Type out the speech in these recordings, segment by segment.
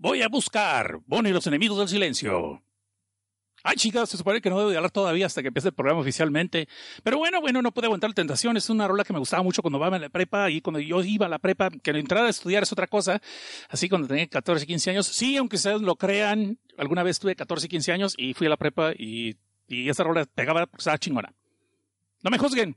Voy a buscar Bonnie y los enemigos del silencio. Ay, chicas, se supone que no debo de hablar todavía hasta que empiece el programa oficialmente. Pero bueno, bueno, no pude aguantar la tentación. Es una rola que me gustaba mucho cuando iba a la prepa y cuando yo iba a la prepa, que la entrada a estudiar es otra cosa. Así cuando tenía 14, 15 años. Sí, aunque ustedes lo crean, alguna vez tuve 14, 15 años y fui a la prepa y, y esa rola pegaba porque estaba chingona. No me juzguen.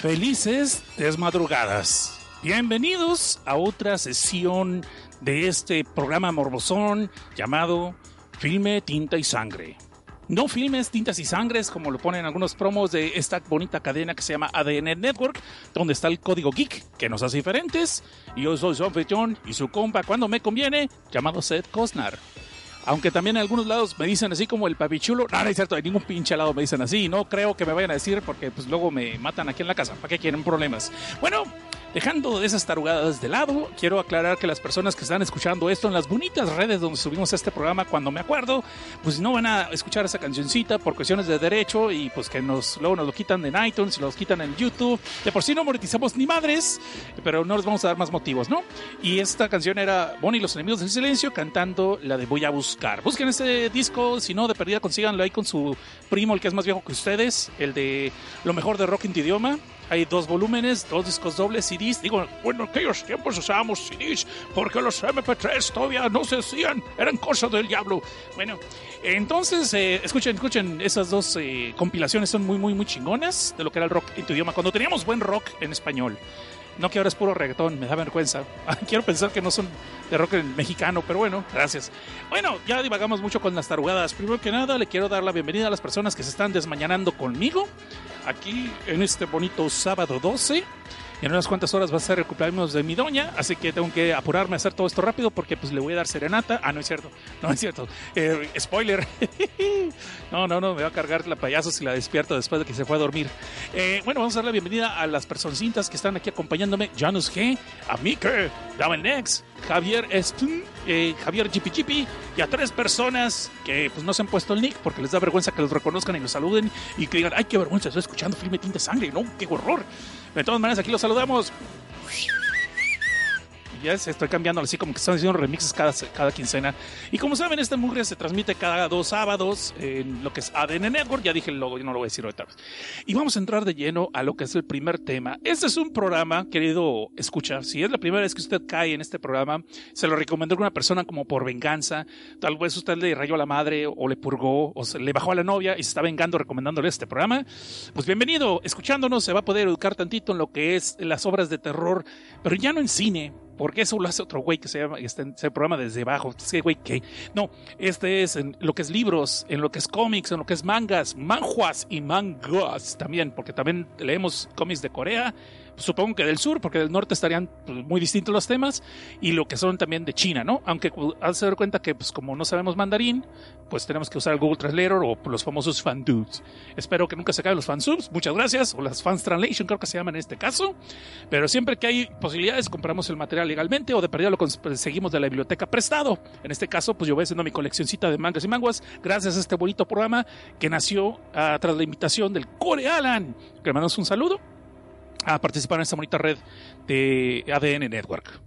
Felices desmadrugadas. Bienvenidos a otra sesión de este programa morbosón llamado Filme, Tinta y Sangre. No filmes, tintas y sangres, como lo ponen algunos promos de esta bonita cadena que se llama ADN Network, donde está el código geek que nos hace diferentes. Y yo soy Son Fechón y su compa cuando me conviene, llamado Seth Cosnar. Aunque también en algunos lados me dicen así como el papichulo. No, no es cierto, en ningún pinche lado me dicen así. No creo que me vayan a decir porque pues luego me matan aquí en la casa. ¿Para qué quieren problemas? Bueno, dejando esas tarugadas de lado, quiero aclarar que las personas que están escuchando esto en las bonitas redes donde subimos este programa, cuando me acuerdo, pues no van a escuchar esa cancioncita por cuestiones de derecho y pues que nos luego nos lo quitan en iTunes los quitan en YouTube. De por sí no monetizamos ni madres, pero no les vamos a dar más motivos, ¿no? Y esta canción era Bonnie y los enemigos del silencio cantando la de Voy a buscar. Busquen ese disco, si no, de perdida consíganlo ahí con su primo, el que es más viejo que ustedes, el de lo mejor de rock en tu idioma. Hay dos volúmenes, dos discos dobles, CDs. Digo, bueno, en aquellos tiempos usábamos CDs porque los MP3 todavía no se hacían, eran cosas del diablo. Bueno, entonces, eh, escuchen, escuchen, esas dos eh, compilaciones son muy, muy, muy chingonas de lo que era el rock en tu idioma. Cuando teníamos buen rock en español. No que ahora es puro reggaetón, me da vergüenza. Quiero pensar que no son de rock mexicano, pero bueno, gracias. Bueno, ya divagamos mucho con las tarugadas. Primero que nada, le quiero dar la bienvenida a las personas que se están desmañanando conmigo aquí en este bonito sábado 12. Y en unas cuantas horas va a ser el cumpleaños de mi doña, así que tengo que apurarme a hacer todo esto rápido porque pues le voy a dar serenata. Ah, no es cierto, no es cierto. Eh, spoiler. no, no, no, me va a cargar la payaso si la despierto después de que se fue a dormir. Eh, bueno, vamos a dar la bienvenida a las personcitas que están aquí acompañándome. Janus G, a Mike, Nex, Javier Espn, eh, Javier Chipi y a tres personas que pues no se han puesto el nick porque les da vergüenza que los reconozcan y los saluden y que digan, ay, qué vergüenza, estoy escuchando Filme Tinta Sangre, no, qué horror. De todas maneras, aquí los saludamos. Ya estoy cambiando así como que están haciendo remixes cada, cada quincena. Y como saben, este mugre se transmite cada dos sábados en lo que es ADN Network. Ya dije el logo, yo no lo voy a decir ahorita. Y vamos a entrar de lleno a lo que es el primer tema. Este es un programa, querido escucha, si es la primera vez que usted cae en este programa, se lo recomendó alguna persona como por venganza. Tal vez usted le rayó a la madre o le purgó o se le bajó a la novia y se está vengando recomendándole este programa. Pues bienvenido, escuchándonos se va a poder educar tantito en lo que es las obras de terror, pero ya no en cine porque eso lo hace otro güey que se llama, se programa desde abajo. Ese güey que, no, este es en lo que es libros, en lo que es cómics, en lo que es mangas, manjuas y mangas también, porque también leemos cómics de Corea, supongo que del sur, porque del norte estarían pues, muy distintos los temas, y lo que son también de China, ¿no? Aunque al se dar cuenta que, pues como no sabemos mandarín, pues tenemos que usar Google Translator o los famosos fandubs. Espero que nunca se acaben los fansubs, muchas gracias, o las fans translation, creo que se llaman en este caso, pero siempre que hay posibilidades, compramos el material legalmente o de perdida lo conseguimos de la biblioteca prestado. En este caso, pues yo voy haciendo mi coleccioncita de mangas y manguas, gracias a este bonito programa que nació uh, tras la invitación del Core Alan, que le mandamos un saludo a participar en esta bonita red de ADN Network.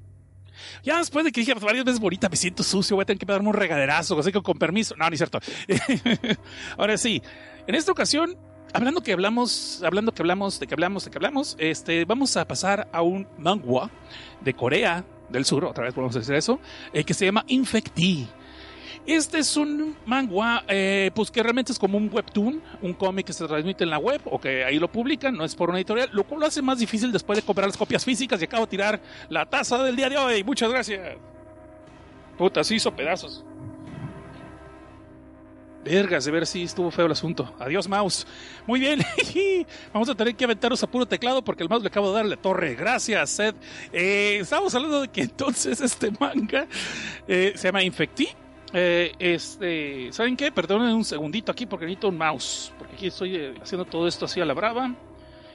Ya después de que dije varias veces bonita, me siento sucio, voy a tener que darme un regaderazo, así que con permiso. No, ni cierto. Ahora sí, en esta ocasión, hablando que hablamos, hablando que hablamos, de que hablamos, de que hablamos, este, vamos a pasar a un manga de Corea del Sur, otra vez podemos decir eso, eh, que se llama Infecti. Este es un manga, eh, pues que realmente es como un webtoon, un cómic que se transmite en la web o que ahí lo publican, no es por una editorial, lo cual lo hace más difícil después de comprar las copias físicas y acabo de tirar la taza del día de hoy. Muchas gracias. Puta, se hizo pedazos. Vergas, de ver si estuvo feo el asunto. Adiós, mouse. Muy bien. Vamos a tener que aventarnos a puro teclado porque el mouse le acabo de dar la torre. Gracias, Seth. Eh, estábamos hablando de que entonces este manga eh, se llama Infecti. Eh, este, ¿Saben qué? Perdonen un segundito aquí porque necesito un mouse. Porque aquí estoy eh, haciendo todo esto así a la brava.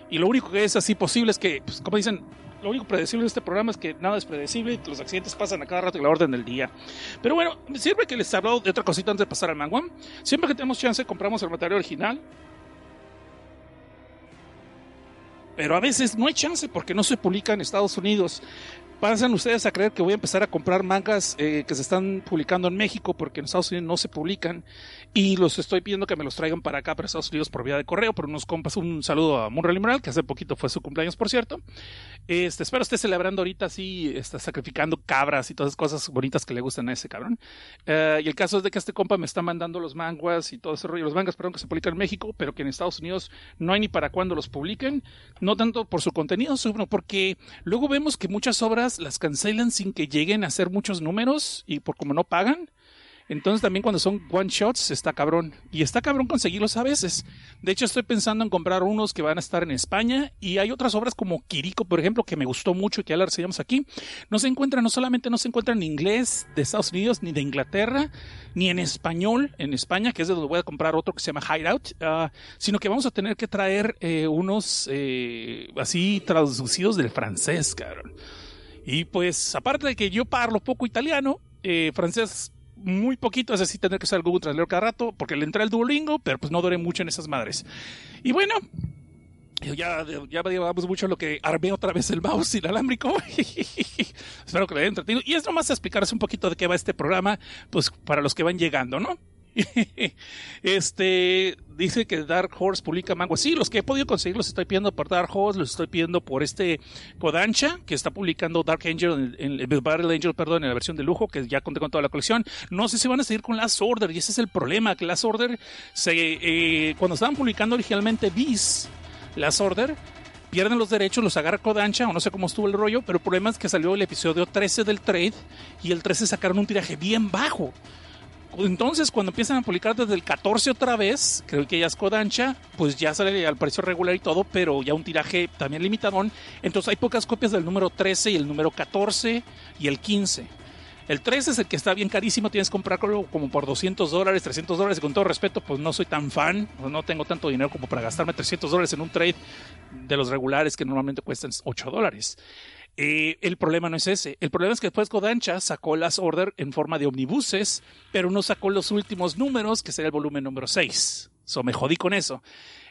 Y lo único que es así posible es que, pues, como dicen, lo único predecible de este programa es que nada es predecible y los accidentes pasan a cada rato y la orden del día. Pero bueno, sirve que les hablo de otra cosita antes de pasar al manga. Siempre que tenemos chance, compramos el material original. Pero a veces no hay chance porque no se publica en Estados Unidos. ¿Pasan ustedes a creer que voy a empezar a comprar mangas eh, que se están publicando en México porque en Estados Unidos no se publican y los estoy pidiendo que me los traigan para acá, para Estados Unidos, por vía de correo? Por unos compas, un saludo a Munra Limeral, que hace poquito fue su cumpleaños, por cierto. Este, espero esté celebrando ahorita así, está sacrificando cabras y todas esas cosas bonitas que le gustan a ese cabrón. Eh, y el caso es de que este compa me está mandando los manguas y todo ese rollo, los mangas, perdón, que se publican en México, pero que en Estados Unidos no hay ni para cuándo los publiquen, no tanto por su contenido, sino porque luego vemos que muchas obras las cancelan sin que lleguen a hacer muchos números y por como no pagan. Entonces también cuando son one shots está cabrón. Y está cabrón conseguirlos a veces. De hecho estoy pensando en comprar unos que van a estar en España. Y hay otras obras como Kiriko, por ejemplo, que me gustó mucho y que ya la reseñamos aquí. No se encuentran, no solamente no se encuentran en inglés de Estados Unidos ni de Inglaterra, ni en español en España, que es de donde voy a comprar otro que se llama Hideout, uh, sino que vamos a tener que traer eh, unos eh, así traducidos del francés, cabrón. Y pues, aparte de que yo parlo poco italiano, eh, francés muy poquito, es decir, tener que usar el Google Translator cada rato, porque le entré el Duolingo, pero pues no duré mucho en esas madres. Y bueno, ya, ya llevamos mucho lo que armé otra vez el mouse inalámbrico. Espero que le haya entretenido. Y es nomás explicarles un poquito de qué va este programa, pues para los que van llegando, ¿no? este dice que Dark Horse publica manguas. Sí, los que he podido conseguir los estoy pidiendo por Dark Horse, los estoy pidiendo por este Kodansha, que está publicando Dark Angel, en, en, Battle Angel, perdón, en la versión de lujo, que ya conté con toda la colección. No sé si van a seguir con Last Order, y ese es el problema, que Last Order, se, eh, cuando estaban publicando originalmente Beast, Last Order, pierden los derechos, los agarra Kodansha, o no sé cómo estuvo el rollo, pero el problema es que salió el episodio 13 del trade y el 13 sacaron un tiraje bien bajo. Entonces, cuando empiezan a publicar desde el 14 otra vez, creo que ya es Kodansha, pues ya sale al precio regular y todo, pero ya un tiraje también limitadón. Entonces, hay pocas copias del número 13 y el número 14 y el 15. El 13 es el que está bien carísimo, tienes que comprarlo como por 200 dólares, 300 dólares. Con todo respeto, pues no soy tan fan, no tengo tanto dinero como para gastarme 300 dólares en un trade de los regulares que normalmente cuestan 8 dólares. Eh, el problema no es ese. El problema es que después Kodansha sacó las order en forma de omnibuses, pero no sacó los últimos números, que sería el volumen número 6. So me jodí con eso.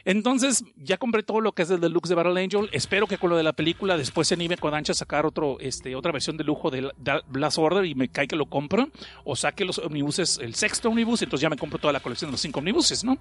Entonces, ya compré todo lo que es el deluxe de Battle Angel. Espero que con lo de la película después se anime Kodansha a sacar otro, este, otra versión de lujo de Blast Order y me cae que lo compro. O saque los omnibuses, el sexto omnibus, entonces ya me compro toda la colección de los cinco omnibuses, ¿no?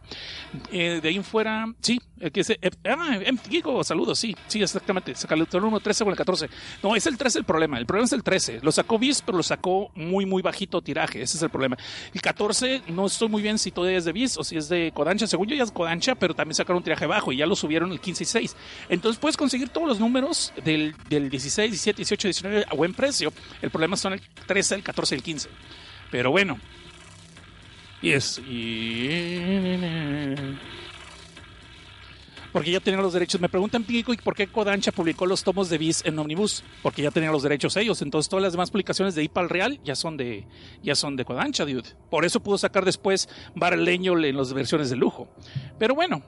Eh, de ahí en fuera, sí, que se, eh, ah, Gigo, saludos, sí, sí, exactamente. Saca el 1, 13 o el 14. No, es el 13 el problema. El problema es el 13. Lo sacó Bis, pero lo sacó muy, muy bajito tiraje. Ese es el problema. El 14, no estoy muy bien si todavía es de Bis o si es de Kodansha. Según yo ya es Kodansha, pero también sacaron un tiraje bajo y ya lo subieron el 15 y 6. Entonces puedes conseguir todos los números del, del 16, 17, 18, 19 a buen precio. El problema son el 13, el 14 y el 15. Pero bueno. Y. Porque ya tenían los derechos. Me preguntan, Pico, ¿y por qué Kodansha publicó los tomos de Bis en Omnibus? Porque ya tenían los derechos ellos. Entonces todas las demás publicaciones de IPAL Real ya son de, ya son de Kodansha, dude. Por eso pudo sacar después Barleño en las versiones de lujo. Pero bueno,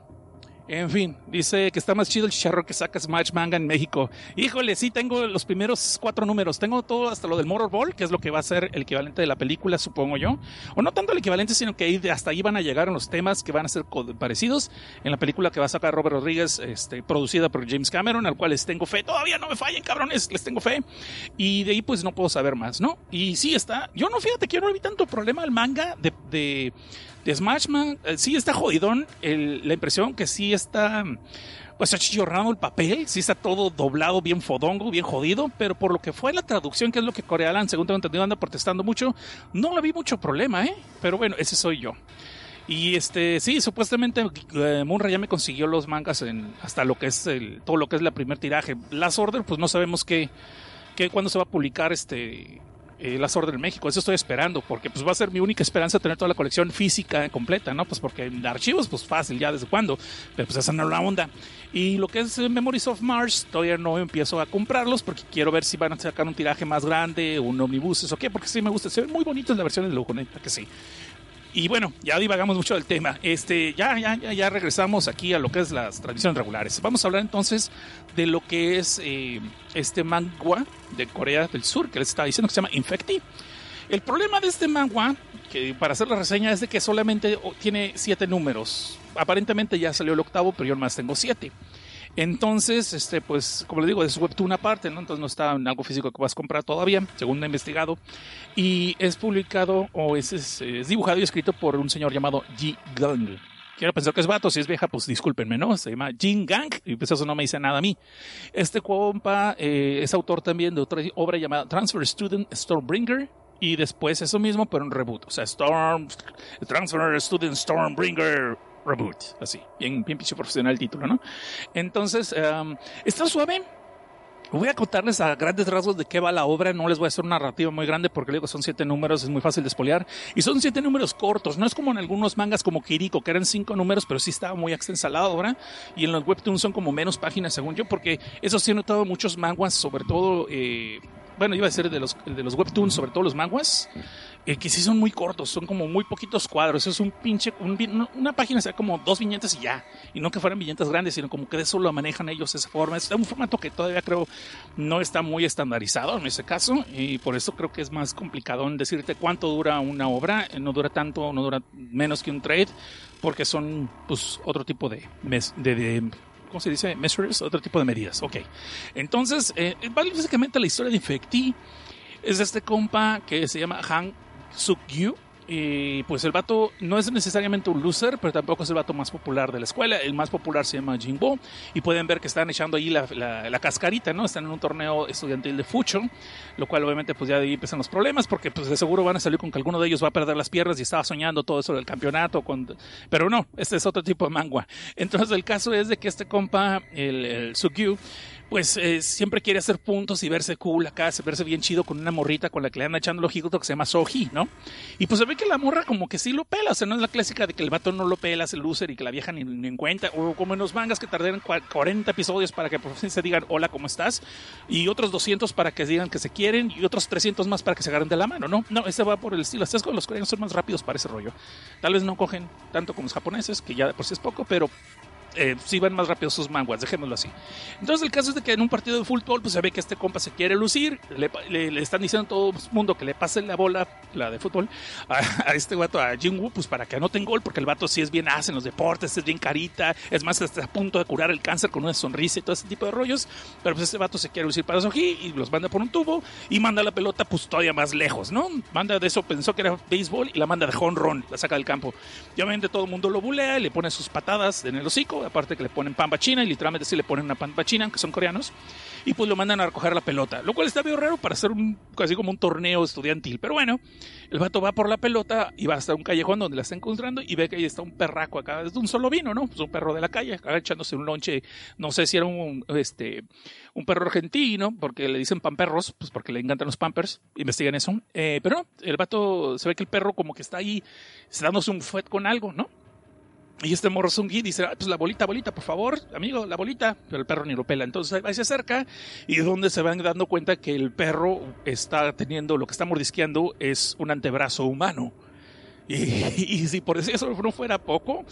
en fin, dice que está más chido el chicharro que saca Smash Manga en México. Híjole, sí, tengo los primeros cuatro números. Tengo todo hasta lo del Motor Ball, que es lo que va a ser el equivalente de la película, supongo yo. O no tanto el equivalente, sino que hasta ahí van a llegar los temas que van a ser parecidos en la película que va a sacar Robert Rodríguez, este, producida por James Cameron, al cual les tengo fe. Todavía no me fallen, cabrones, les tengo fe. Y de ahí pues no puedo saber más, ¿no? Y sí está. Yo no, fíjate que yo no vi tanto problema al manga de, de de Smashman, eh, sí está jodidón, la impresión que sí está, pues achillorrado el papel, sí está todo doblado, bien fodongo, bien jodido, pero por lo que fue la traducción, que es lo que Corealan, según tengo entendido, anda protestando mucho, no le vi mucho problema, ¿eh? Pero bueno, ese soy yo. Y este, sí, supuestamente eh, Munra ya me consiguió los mangas en hasta lo que es el, todo lo que es la primer tiraje. Las Order, pues no sabemos qué, qué cuándo se va a publicar este eh, Las Orden de México. Eso estoy esperando, porque pues va a ser mi única esperanza tener toda la colección física completa, ¿no? Pues porque en archivos, pues fácil, ya desde cuándo, pero pues esa no es la onda. Y lo que es eh, Memories of Mars, todavía no empiezo a comprarlos porque quiero ver si van a sacar un tiraje más grande, un omnibus, o qué, porque sí me gusta, se ven muy bonitos la versión de lujo, neta que sí. Y bueno, ya divagamos mucho del tema. Este, ya, ya, ya, regresamos aquí a lo que es las transmisiones regulares. Vamos a hablar entonces de lo que es eh, este manga de Corea del Sur que les estaba diciendo que se llama Infecti. El problema de este manga, que para hacer la reseña, es de que solamente tiene siete números. Aparentemente ya salió el octavo, pero yo nomás tengo siete. Entonces, este, pues, como le digo, es Webtoon aparte, ¿no? Entonces no está en algo físico que vas a comprar todavía, según he investigado. Y es publicado, o es, dibujado y escrito por un señor llamado Ji Gang. Quiero pensar que es vato, si es vieja, pues discúlpenme, ¿no? Se llama Jin Gang, y pues eso no me dice nada a mí. Este compa eh, es autor también de otra obra llamada Transfer Student Stormbringer, y después eso mismo, pero en reboot. O sea, Storm, Transfer Student Stormbringer Reboot. Así, bien, bien profesional el título, ¿no? Entonces, um, está suave. Voy a contarles a grandes rasgos de qué va la obra. No les voy a hacer una narrativa muy grande porque digo son siete números, es muy fácil de espolear. Y son siete números cortos. No es como en algunos mangas como Kiriko, que eran cinco números, pero sí estaba muy extensa la obra. Y en los webtoons son como menos páginas, según yo, porque eso sí he notado muchos mangas, sobre todo, eh, bueno, iba a decir de los, de los webtoons, sobre todo los manguas eh, que sí son muy cortos, son como muy poquitos cuadros. Es un pinche, una página sea como dos viñetas y ya. Y no que fueran viñetas grandes, sino como que de eso lo manejan ellos esa forma. Es un formato que todavía creo no está muy estandarizado en ese caso. Y por eso creo que es más complicado en decirte cuánto dura una obra. Eh, no dura tanto, no dura menos que un trade, porque son pues otro tipo de, de ¿cómo se dice? Measures, otro tipo de medidas. Ok. Entonces, eh, básicamente la historia de Infecti es de este compa que se llama Han Suk-yu. Y pues el vato no es necesariamente un loser, pero tampoco es el vato más popular de la escuela. El más popular se llama Jinbo. Y pueden ver que están echando ahí la, la, cascarita, ¿no? Están en un torneo estudiantil de Fucho. Lo cual obviamente pues ya ahí empiezan los problemas. Porque pues de seguro van a salir con que alguno de ellos va a perder las piernas y estaba soñando todo eso del campeonato. Con... Pero no, este es otro tipo de mangua. Entonces el caso es de que este compa, el, el Suk-yu, pues eh, siempre quiere hacer puntos y verse cool acá, verse bien chido con una morrita con la que le andan echando el ojito que se llama Soji, ¿no? Y pues se ve que la morra como que sí lo pela, o sea, no es la clásica de que el vato no lo pela, es el loser y que la vieja ni, ni en cuenta, o como en los mangas que tardan 40 episodios para que por fin se digan hola, ¿cómo estás? Y otros 200 para que digan que se quieren y otros 300 más para que se agarren de la mano, ¿no? No, ese va por el estilo, es con los coreanos son más rápidos para ese rollo. Tal vez no cogen tanto como los japoneses, que ya de por sí es poco, pero eh, van más rápido sus manguas, dejémoslo así. Entonces el caso es de que en un partido de fútbol pues se ve que este compa se quiere lucir, le, están diciendo a todo el mundo que le pase la bola, la de fútbol, a, este vato, a Jinwoo, pues para que anoten gol, porque el vato sí es bien hace en los deportes, es bien carita, es más, está a punto de curar el cáncer con una sonrisa y todo ese tipo de rollos, pero pues este vato se quiere lucir para Soji y los manda por un tubo y manda la pelota pues todavía más lejos, ¿no? Manda de eso, pensó que era béisbol y la manda de honrón, la saca del campo. Y obviamente todo el mundo lo bulea, le pone sus patadas en el hocico, aparte que le ponen pamba china y literalmente sí le ponen una pamba china, aunque son coreanos, y pues lo mandan a recoger la pelota, lo cual está medio raro para hacer un, casi como un torneo estudiantil, pero bueno, el vato va por la pelota y va hasta un callejón donde la está encontrando y ve que ahí está un perraco acá, es de un solo vino, ¿no? Pues un perro de la calle, acá echándose un lonche, no sé si era un, este, un perro argentino, porque le dicen pamperros, pues porque le encantan los pampers, investigan eso, eh, pero el vato se ve que el perro como que está ahí dándose un fuet con algo, ¿no? Y este morro dice, ah, pues la bolita, bolita, por favor, amigo, la bolita. Pero el perro ni lo pela. Entonces ahí se acerca y donde se van dando cuenta que el perro está teniendo, lo que está mordisqueando es un antebrazo humano. Y, si por eso no fuera poco,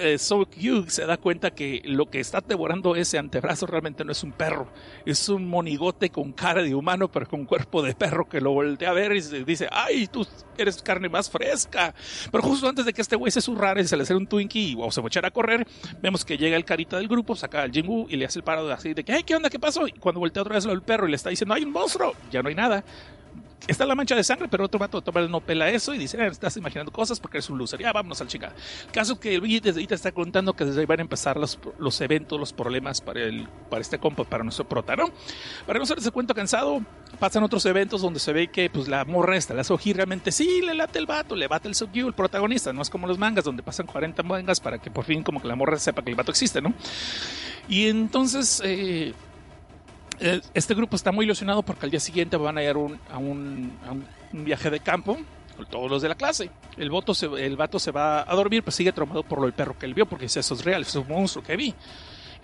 eh, So se da cuenta que lo que está devorando ese antebrazo realmente no es un perro, es un monigote con cara de humano, pero con cuerpo de perro que lo voltea a ver y dice, ay, tú eres carne más fresca. Pero justo antes de que este güey se zurrara y se le hace un Twinkie o se va a correr, vemos que llega el carita del grupo, saca al Jingu y le hace el paro así de que, ay, ¿qué onda? ¿Qué pasó? Y cuando voltea otra vez lo del perro y le está diciendo, hay un monstruo, ya no hay nada está la mancha de sangre, pero otro vato toma no pela eso y dice, ah, estás imaginando cosas porque eres un loser. Ya, vámonos al chica. El caso que el desde ahí te está contando que desde ahí van a empezar los, los eventos, los problemas para, el, para este compa, para nuestro prota, ¿no? Para no ser ese cuento cansado, pasan otros eventos donde se ve que pues la morra esta, la Soji realmente sí le late el vato, le bate el Sogyu, el protagonista. No es como los mangas donde pasan 40 mangas para que por fin como que la morra sepa que el vato existe, ¿no? Y entonces... Eh, Eh, Este grupo está muy ilusionado porque al día siguiente van a ir un- a, un, a un- viaje de campo con todos los de la clase. El, voto se, el vato se va a dormir, pues sigue traumado por lo del perro que él vio, porque dice, eso es real, es un monstruo que vi.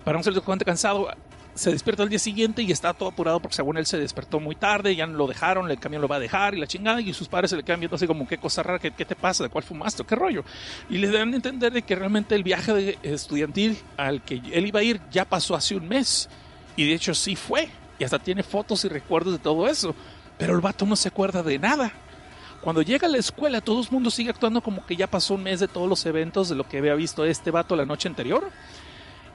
Para un ser cuenta cansado, se despierta al día siguiente y está todo apurado porque según él se despertó muy tarde, ya no lo dejaron, el camión lo va a dejar y la chingada, y sus padres se le quedan viendo así como, qué cosa rara, qué, qué te pasa, de cuál fumaste, qué rollo. Y le dan a entender de que realmente el viaje de- estudiantil al que él iba a ir ya pasó hace un mes. Y de hecho sí fue. Y hasta tiene fotos y recuerdos de todo eso. Pero el vato no se acuerda de nada. Cuando llega a la escuela, todo el mundo sigue actuando como que ya pasó un mes de todos los eventos de lo que había visto este vato la noche anterior.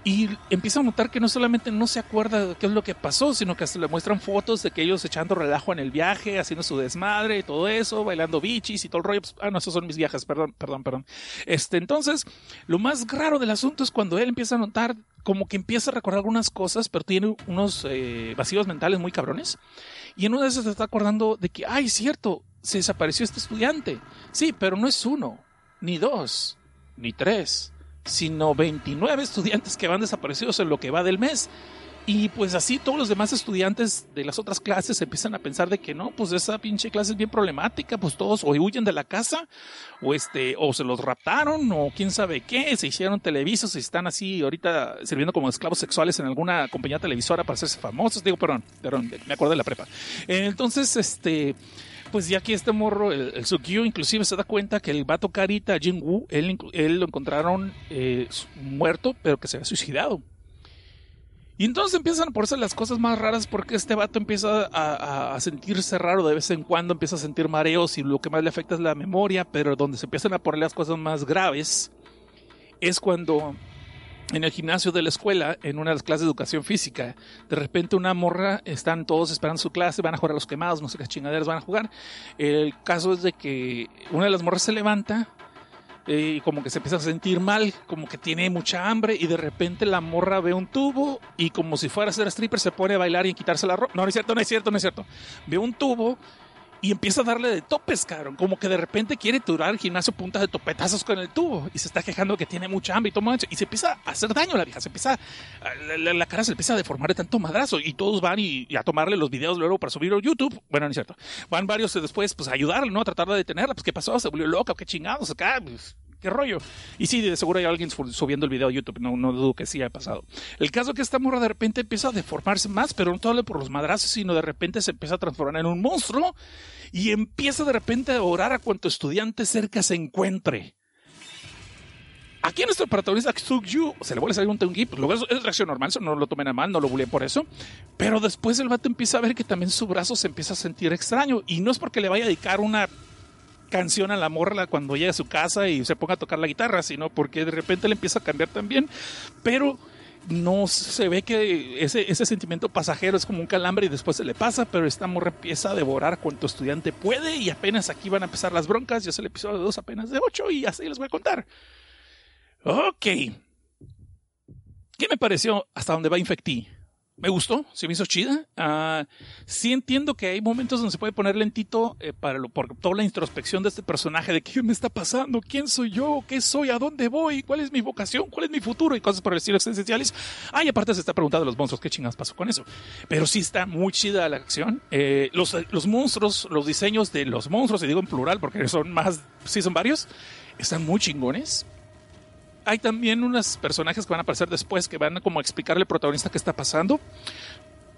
Y empieza a notar que no solamente no se acuerda de qué es lo que pasó, sino que hasta le muestran fotos de que ellos echando relajo en el viaje, haciendo su desmadre y todo eso, bailando bichis y todo el rollo. Pues, ah, no, esos son mis viajes, perdón, perdón, perdón. Este, entonces, lo más raro del asunto es cuando él empieza a notar como que empieza a recordar algunas cosas, pero tiene unos eh, vacíos mentales muy cabrones. Y en una de esas se está acordando de que, ay, cierto, se desapareció este estudiante. Sí, pero no es uno, ni dos, ni tres, sino 29 estudiantes que van desaparecidos en lo que va del mes. Y pues así todos los demás estudiantes de las otras clases empiezan a pensar de que no, pues esa pinche clase es bien problemática, pues todos o huyen de la casa, o este, o se los raptaron, o quién sabe qué, se hicieron televisos y están así ahorita sirviendo como esclavos sexuales en alguna compañía televisora para hacerse famosos. Digo, perdón, perdón, me acuerdo de la prepa. Entonces, este, pues ya que este morro, el, el Sukyu, inclusive se da cuenta que el vato Carita, Jin Woo, él, lo encontraron eh, muerto, pero que se había suicidado. Y entonces empiezan a ponerse las cosas más raras porque este vato empieza a- a sentirse raro de vez en cuando, empieza a sentir mareos y lo que más le afecta es la memoria, pero donde se empiezan a poner las cosas más graves es cuando en el gimnasio de la escuela, en una de las clases de educación física, de repente una morra, están todos esperando su clase, van a jugar a los quemados, no sé qué chingaderas van a jugar. El caso es de que una de las morras se levanta eh, y como que se empieza a sentir mal, como que tiene mucha hambre y de repente la morra ve un tubo y como si fuera a ser stripper se pone a bailar y a quitarse la ropa. No, no es cierto, no es cierto, no es cierto. Ve un tubo y empieza a darle de topes, cabrón. Como que de repente quiere turar el gimnasio punta de topetazos con el tubo y se está quejando que tiene mucha hambre y toma y se empieza a hacer daño a la vieja. Se empieza, la, la- cara se empieza a deformar de tanto madrazo y todos van y, y a tomarle los videos luego para subirlo a YouTube. Bueno, no es cierto. Van varios después, pues a ayudarle, ¿no? A tratar de detenerla. Pues, ¿qué pasó? Se volvió loca, qué chingados acá. Pues, ¿Qué rollo? Y sí, de seguro hay alguien su- subiendo el video a YouTube, no, no dudo que sí haya pasado. El caso es que esta morra de repente empieza a deformarse más, pero no solo por los madrazos, sino de repente se empieza a transformar en un monstruo y empieza de repente a orar a cuanto estudiante cerca se encuentre. Aquí nuestro protagonista Yu se le vuelve a salir un tenguí, pues luego es, reacción normal, eso no lo tomen a mal, no lo buleen por eso. Pero después el vato empieza a ver que también su brazo se empieza a sentir extraño. Y no es porque le vaya a dedicar una canción a la morra cuando llegue a su casa y se ponga a tocar la guitarra, sino porque de repente le empieza a cambiar también. Pero no se ve que ese, ese sentimiento pasajero es como un calambre y después se le pasa, pero esta morra empieza a devorar cuanto estudiante puede y apenas aquí van a empezar las broncas. Ya es el episodio 2 apenas de 8 y así les voy a contar. Ok. ¿Qué me pareció hasta donde va Infectí? Me gustó, se me hizo chida. Ah, sí entiendo que hay momentos donde se puede poner lentito eh, para lo, por toda la introspección de este personaje, de qué me está pasando, quién soy yo, qué soy, a dónde voy, cuál es mi vocación, cuál es mi futuro y cosas por el estilo existenciales. Ah, aparte se está preguntando los monstruos, qué chingas pasó con eso. Pero sí está muy chida la acción. Eh, los, los monstruos, los diseños de los monstruos, y digo en plural porque son más, sí son varios, están muy chingones hay también unos personajes que van a aparecer después que van a como explicarle al protagonista qué está pasando.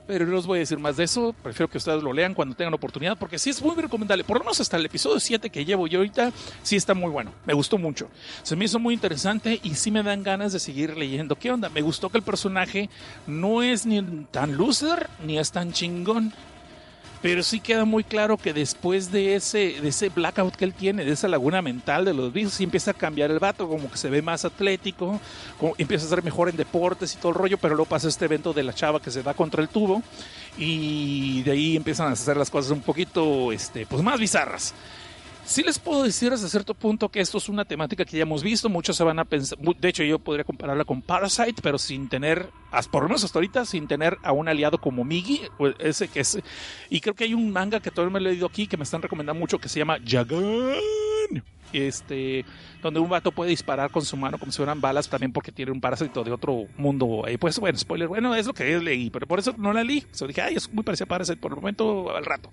Pero no os voy a decir más de eso. Prefiero que ustedes lo lean cuando tengan oportunidad, porque sí es muy recomendable. Por lo menos hasta el episodio 7 que llevo yo ahorita, sí está muy bueno. Me gustó mucho. Se me hizo muy interesante y sí me dan ganas de seguir leyendo. ¿Qué onda? Me gustó que el personaje no es ni tan loser ni es tan chingón. Pero sí queda muy claro que después de ese, de ese blackout que él tiene, de esa laguna mental de los vicios, sí empieza a cambiar el vato, como que se ve más atlético, como empieza a ser mejor en deportes y todo el rollo, pero luego pasa este evento de la chava que se da contra el tubo y de ahí empiezan a hacer las cosas un poquito este, pues más bizarras. Sí les puedo decir hasta cierto punto que esto es una temática que ya hemos visto, muchos se van a pensar, de hecho yo podría compararla con Parasite, pero sin tener, por lo menos hasta ahorita, sin tener a un aliado como Migi, ese que es, y creo que hay un manga que todavía me he leído aquí que me están recomendando mucho que se llama Jagan. este, donde un vato puede disparar con su mano como si fueran balas también porque tiene un parásito de otro mundo. Y pues, bueno, spoiler, bueno, es lo que leí, pero por eso no la leí. So, dije, ay, es muy parecido a Parasite por el momento, al rato.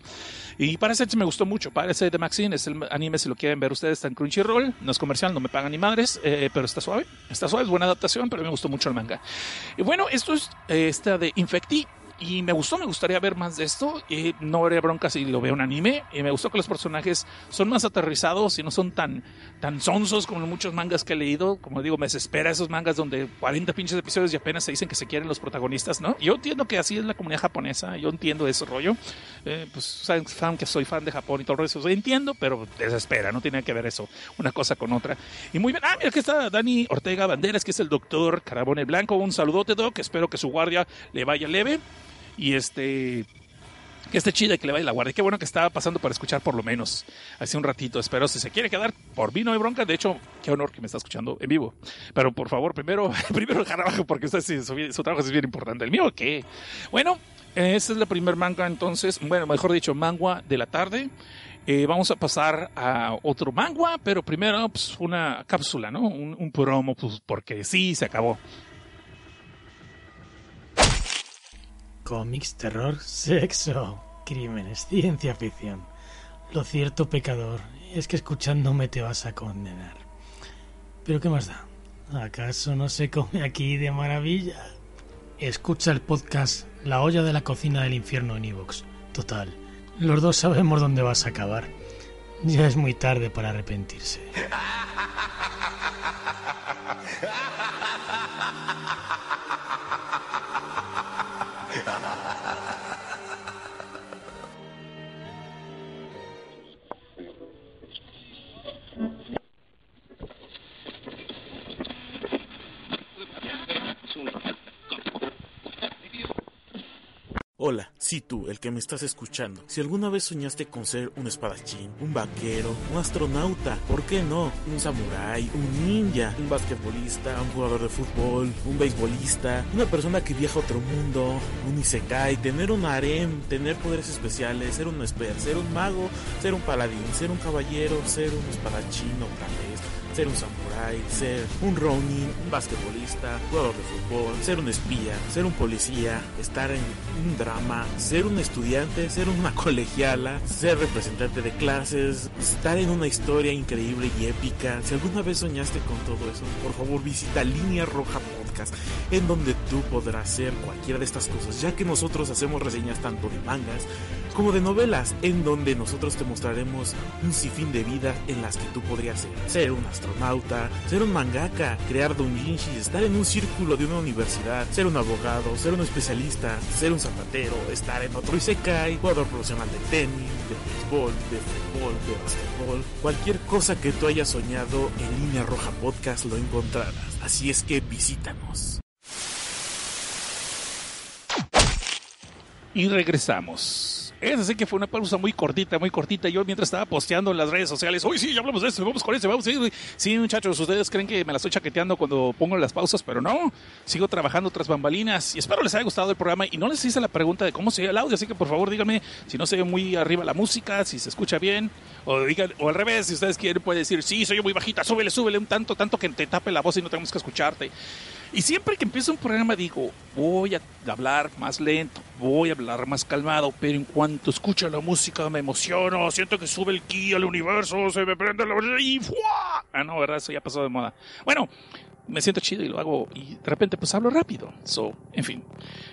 Y Parasite me gustó mucho. Parasite de Maxine es el anime, si lo quieren ver ustedes, está en Crunchyroll. No es comercial, no me pagan ni madres, eh, pero está suave. Está suave, es buena adaptación, pero me gustó mucho el manga. Y bueno, esto es eh, esta de Infecti y me gustó, me gustaría ver más de esto. Y no habría bronca si lo veo en anime. Y me gustó que los personajes son más aterrizados y no son tan, tan sonsos como muchos mangas que he leído. Como digo, me desespera esos mangas donde 40 pinches episodios y apenas se dicen que se quieren los protagonistas, ¿no? Yo entiendo que así es la comunidad japonesa, yo entiendo ese rollo. Eh, pues saben, fan que soy fan de Japón y todo eso, entiendo, pero desespera, no tiene que ver eso, una cosa con otra. Y muy bien, ah, mira, aquí está Dani Ortega Banderas, que es el doctor Carabone Blanco. Un saludote, Doc, espero que su guardia le vaya leve. Y este que esté chida y que le vaya la guardia. Qué bueno que estaba pasando para escuchar por lo menos hace un ratito. Espero si se quiere quedar por mí no hay bronca. De hecho, qué honor que me está escuchando en vivo. Pero por favor, primero, primero dejar abajo porque usted su, trabajo es bien importante. El mío, ¿qué? Bueno, esa es la primer manga entonces. Bueno, mejor dicho, manga de la tarde. Eh, vamos a pasar a otro manga, pero primero pues, una cápsula, ¿no? Un, un promo, pues porque sí, se acabó. Cómics, terror, sexo, crímenes, ciencia ficción. Lo cierto, pecador, es que escuchándome te vas a condenar. Pero ¿qué más da? ¿Acaso no se come aquí de maravilla? Escucha el podcast La olla de la cocina del infierno en Evox. Total, los dos sabemos dónde vas a acabar. Ya es muy tarde para arrepentirse. Hola, si tú, el que me estás escuchando, si alguna vez soñaste con ser un espadachín, un vaquero, un astronauta, ¿por qué no? Un samurái, un ninja, un basquetbolista, un jugador de fútbol, un beisbolista, una persona que viaja a otro mundo, un isekai, tener un harem, tener poderes especiales, ser un esper, ser un mago, ser un paladín, ser un caballero, ser un espadachín otra vez ser un samurái, ser un ronin, un basquetbolista, jugador de fútbol, ser un espía, ser un policía, estar en un drama, ser un estudiante, ser una colegiala, ser representante de clases, estar en una historia increíble y épica. Si alguna vez soñaste con todo eso, por favor visita Línea Roja En donde tú podrás ser cualquiera de estas cosas, ya que nosotros hacemos reseñas tanto de mangas como de novelas, en donde nosotros te mostraremos un sinfín de vidas en las que tú podrías ser. Ser un astronauta, ser un mangaka, crear doujinshis, estar en un círculo de una universidad, ser un abogado, ser un especialista, ser un zapatero, estar en otro isekai, jugador profesional de tenis, de béisbol, de de cualquier cosa que tú hayas soñado en Línea Roja Podcast lo encontrarás. Así es que visítanos. Y regresamos. Es así que fue una pausa muy cortita, muy cortita. Yo mientras estaba posteando en las redes sociales, uy, sí, ya hablamos de eso, vamos con eso, vamos. Sí, sí, muchachos, ustedes creen que me la estoy chaqueteando cuando pongo las pausas, pero no. Sigo trabajando tras bambalinas y espero les haya gustado el programa. Y no les hice la pregunta de cómo se oye el audio, así que por favor díganme si no se ve muy arriba la música, si se escucha bien. O, digan, o al revés, si ustedes quieren, puede decir, sí, soy muy bajita, súbele, súbele un tanto, tanto que te tape la voz y no tenemos que escucharte. Y siempre que empiezo un programa digo, voy a hablar más lento, voy a hablar más calmado, pero en cuanto escucho la música me emociono, siento que sube el ki al universo, se me prende la y ¡fua! Ah, no, ¿verdad? Eso ya pasó de moda. Bueno, me siento chido y lo hago y de repente pues hablo rápido. So, en fin.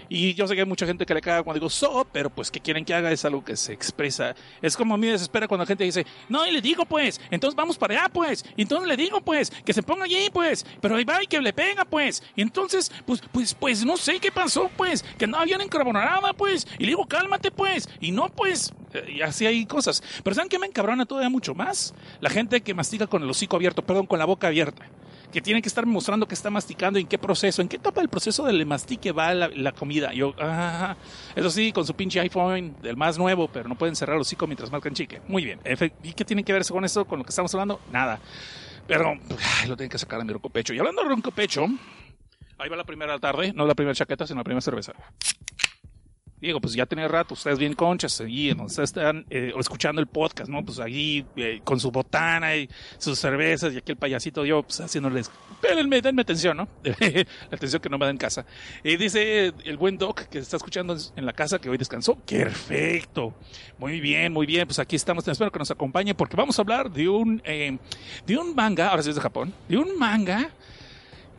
Y yo sé que hay mucha gente que le caga cuando digo so, pero pues que quieren que haga es algo que se expresa. Es como a mí me desespera cuando la gente dice, no, y le digo pues, entonces vamos para allá pues, y entonces le digo pues, que se ponga allí pues, pero ahí va y que le pega pues, y entonces, pues, pues, pues no sé qué pasó pues, que no habían encarbonada pues, y le digo cálmate pues, y no pues, y así hay cosas. Pero ¿saben qué me encabrona todavía mucho más? La gente que mastica con el hocico abierto, perdón, con la boca abierta que tiene que estar mostrando que está masticando, en qué proceso, en qué etapa del proceso del mastique va la, comida. Yo, ah, eso sí, con su pinche iPhone, del más nuevo, pero no pueden cerrar el hocico mientras marcan chique. Muy bien. ¿Y qué tiene que ver con eso, con lo que estamos hablando? Nada. Pero ay, lo tienen que sacar a mi ronco pecho. Y hablando de ronco pecho, ahí va la primera tarde, no la primera chaqueta, sino la primera cerveza. Digo, pues ya tiene rato, ustedes bien conchas, allí donde ustedes están eh, escuchando el podcast, ¿no? Pues allí eh, con su botana y sus cervezas y aquí el payasito yo, pues haciéndoles, denme, denme atención, ¿no? la atención que no me da en casa. Y dice el buen Doc que está escuchando en la casa que hoy descansó. Perfecto. Muy bien, muy bien. Pues aquí estamos. Espero que nos acompañe porque vamos a hablar de un, eh, de un manga, ahora sí es de Japón, de un manga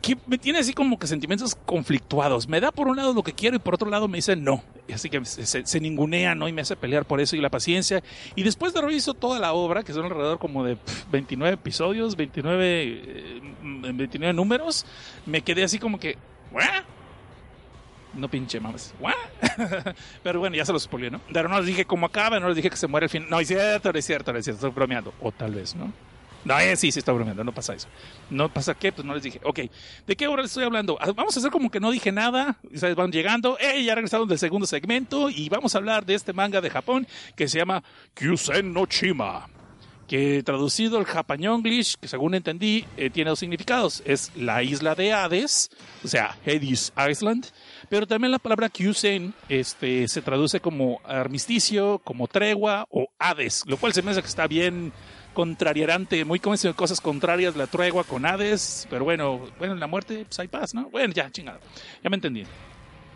que me tiene así como que sentimientos conflictuados. Me da por un lado lo que quiero y por otro lado me dice no. Así que se, se, ningunea, ¿no? Y me hace pelear por eso y la paciencia. Y después de reviso toda la obra, que son alrededor como de 29 episodios, 29, 29 eh, números, me quedé así como que, No pinche mames. Pero bueno, ya se los spoilé, ¿no? Pero no les dije cómo acaba, no les dije que se muere el fin. No, es cierto, es cierto, es cierto, estoy bromeando. O tal vez, ¿no? No, eh, sí, sí, está bromeando, no pasa eso. No pasa qué, pues no les dije. Ok, ¿de qué hora les estoy hablando? Ah, vamos a hacer como que no dije nada. Ustedes van llegando. Eh, ya regresamos del segundo segmento y vamos a hablar de este manga de Japón que se llama Kyusen no Chima. Que traducido al English, que según entendí, eh, tiene dos significados. Es la isla de Hades, o sea, Hades Island. Pero también la palabra Kyusen este, se traduce como armisticio, como tregua o Hades, lo cual se me hace que está bien contrariarante, muy como cosas contrarias, la tregua con Hades, pero bueno, bueno, en la muerte pues hay paz, ¿no? Bueno, ya, chingado, ya me entendí.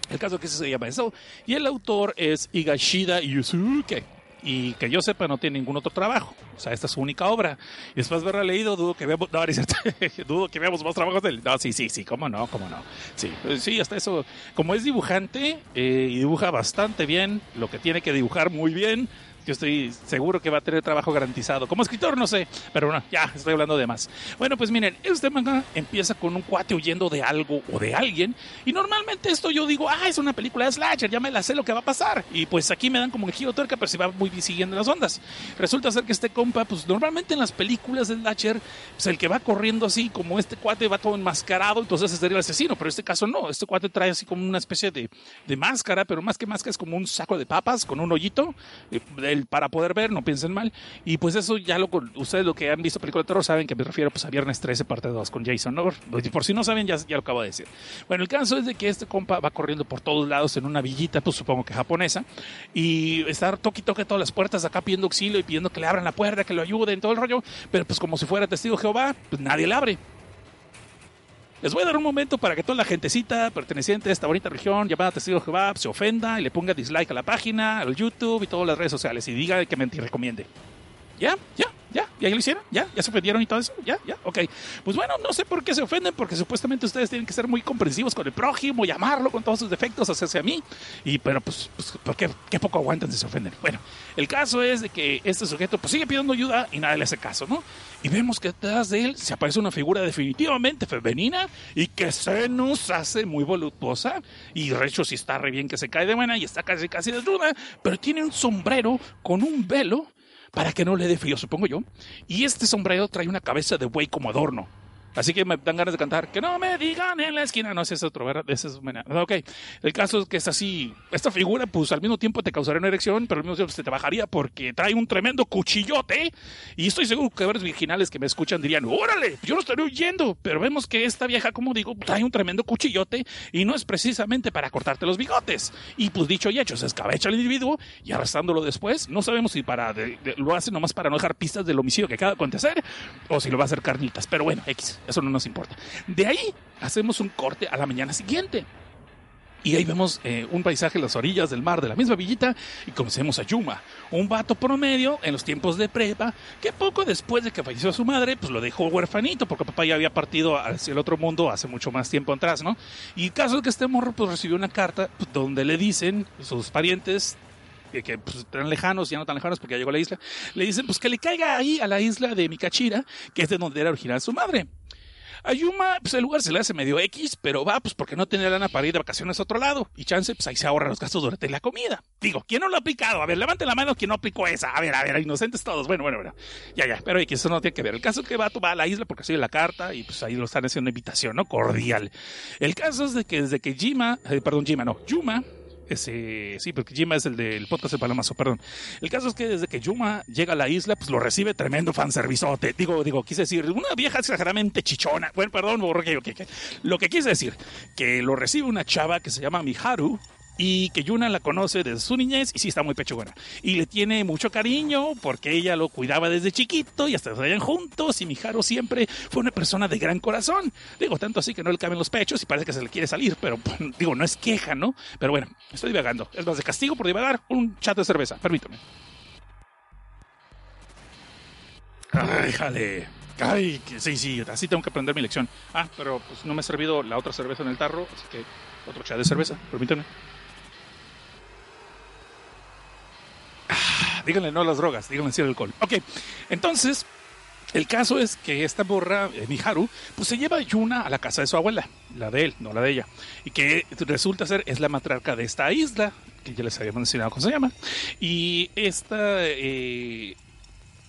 El caso que se llama eso. Y el autor es Higashida Yusuke. Y que yo sepa, no tiene ningún otro trabajo. O sea, esta es su única obra. Y después de haberla leído, dudo que veamos. No, dudo que veamos más trabajos de él. No, sí, sí, sí, cómo no, cómo no. Sí, sí, hasta eso. Como es dibujante eh, y dibuja bastante bien lo que tiene que dibujar muy bien, yo estoy seguro que va a tener trabajo garantizado. Como escritor, no sé, pero bueno, ya estoy hablando de más. Bueno, pues miren, este manga empieza con un cuate huyendo de algo o de alguien. Y normalmente esto yo digo, ah, es una película de slasher, ya me la sé lo que va a pasar. Y pues aquí me dan como el giro tuerca, pero se va muy bien siguiendo las ondas. Resulta ser que este compa, pues normalmente en las películas de slasher, pues el que va corriendo así, como este cuate va todo enmascarado, entonces sería el asesino. Pero este caso no, este cuate trae así como una especie de, de máscara, pero más que máscara es como un saco de papas con un hoyito. Para poder ver, no piensen mal. Y pues eso ya lo ustedes lo que han visto película de terror saben que me refiero pues a Viernes 13 parte 2 con Jason Over. Por si no saben ya, ya lo acabo de decir. Bueno, el caso es de que este compa va corriendo por todos lados en una villita, pues supongo que japonesa, y está toque y toque todas las puertas acá pidiendo auxilio y pidiendo que le abran la puerta, que lo ayuden, todo el rollo, pero pues como si fuera testigo Jehová, pues nadie le abre. Les voy a dar un momento para que toda la gentecita perteneciente a esta bonita región llamada Testigo Jehová se ofenda y le ponga dislike a la página, al YouTube y todas las redes sociales y diga que me recomiende. ¿Ya? ¿Ya? ¿Ya? ¿Ya lo hicieron? ¿Ya? ¿Ya se ofendieron y todo eso? ¿Ya? ¿Ya? Ok. Pues bueno, no sé por qué se ofenden, porque supuestamente ustedes tienen que ser muy comprensivos con el prójimo, llamarlo con todos sus defectos, hacerse a mí. Y pero pues, pues ¿por qué, qué, poco aguantan si se ofenden? Bueno, el caso es de que este sujeto pues sigue pidiendo ayuda y nadie le hace caso, ¿no? Y vemos que detrás de él se aparece una figura definitivamente femenina y que se nos hace muy voluptuosa. Y de hecho sí está re bien que se cae de buena y está casi casi desnuda, pero tiene un sombrero con un velo para que no le dé frío, supongo yo. Y este sombrero trae una cabeza de buey como adorno. Así que me dan ganas de cantar, que no me digan en la esquina. No, ese es otro, ¿verdad? Ese es, ok, el caso es que es así. Esta figura, pues al mismo tiempo te causaría una erección, pero al mismo tiempo se te bajaría porque trae un tremendo cuchillote. Y estoy seguro que varios virginales que me escuchan dirían, órale, yo no estaré huyendo. Pero vemos que esta vieja, como digo, trae un tremendo cuchillote y no es precisamente para cortarte los bigotes. Y pues dicho y hecho, se escabecha al individuo y arrastrándolo después. No sabemos si para lo hace nomás para no dejar pistas del homicidio que acaba de acontecer o si lo va a hacer carnitas. Pero bueno, X. Eso no nos importa. De ahí hacemos un corte a la mañana siguiente. Y ahí vemos eh, un paisaje en las orillas del mar de la misma villita y conocemos a Yuma, un vato promedio en los tiempos de prepa, que poco después de que falleció su madre, pues lo dejó huerfanito porque papá ya había partido hacia el otro mundo hace mucho más tiempo atrás, ¿no? Y el caso es que este morro pues recibió una carta pues, donde le dicen sus parientes que, pues, están lejanos, ya no tan lejanos porque ya llegó a la isla, le dicen pues que le caiga ahí a la isla de Mikachira, que es de donde era original su madre. A Yuma, pues el lugar se le hace medio X, pero va, pues porque no tiene lana para ir de vacaciones a otro lado. Y chance, pues ahí se ahorra los gastos durante la comida. Digo, ¿quién no lo ha aplicado? A ver, levante la mano quien no aplicó esa. A ver, a ver, inocentes todos. Bueno, bueno, bueno. Ya, ya, pero X, eso no tiene que ver. El caso es que va, va a la isla porque sigue la carta y pues ahí lo están haciendo una invitación, ¿no? Cordial. El caso es de que desde que Jima, eh, perdón, Jima, no, Yuma ese, sí, porque Jima es el del podcast de Palomazo, perdón. El caso es que desde que Yuma llega a la isla, pues lo recibe tremendo fanservizote. Digo, digo, quise decir, una vieja exageradamente chichona. Bueno, perdón, lo que quise decir, que lo recibe una chava que se llama Miharu, y que Yuna la conoce desde su niñez y sí está muy pechugona. Y le tiene mucho cariño porque ella lo cuidaba desde chiquito y hasta se juntos y Miharu siempre fue una persona de gran corazón. Digo, tanto así que no le caben los pechos y parece que se le quiere salir, pero digo, no es queja, ¿no? Pero bueno, estoy divagando. Es más de castigo por divagar un chat de cerveza, permítame. Ay, jale. Ay, sí, sí, así tengo que aprender mi lección. Ah, pero pues no me ha servido la otra cerveza en el tarro, así que otro chat de cerveza, permítame. Ah, díganle no a las drogas, díganle sí al alcohol. Ok, entonces, el caso es que esta borra, eh, Miharu, pues se lleva a Yuna a la casa de su abuela, la de él, no la de ella, y que resulta ser es la matriarca de esta isla, que ya les había mencionado cómo se llama, y esta... eh,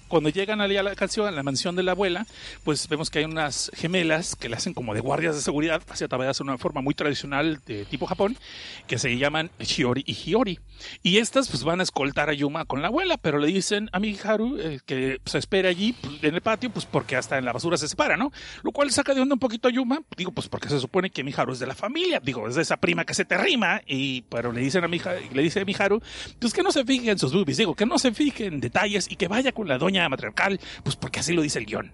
cuando llegan a la canción, a la mansión de la abuela, pues vemos que hay unas gemelas que le hacen como de guardias de seguridad, hacia tabadas de una forma muy tradicional de tipo Japón, que se llaman Shiori y Hiori. Y estas pues van a escoltar a Yuma con la abuela, pero le dicen a Miharu eh, que se espera allí pues, en el patio, pues porque hasta en la basura se separa, ¿no? Lo cual saca de onda un poquito a Yuma, digo, pues porque se supone que Miharu es de la familia, digo, es de esa prima que se te rima, y pero le dicen a Miharu, le dice a Miharu, pues que no se fije en sus boobies, digo, que no se fije en detalles y que vaya con la doña matriarcal, pues porque así lo dice el guion.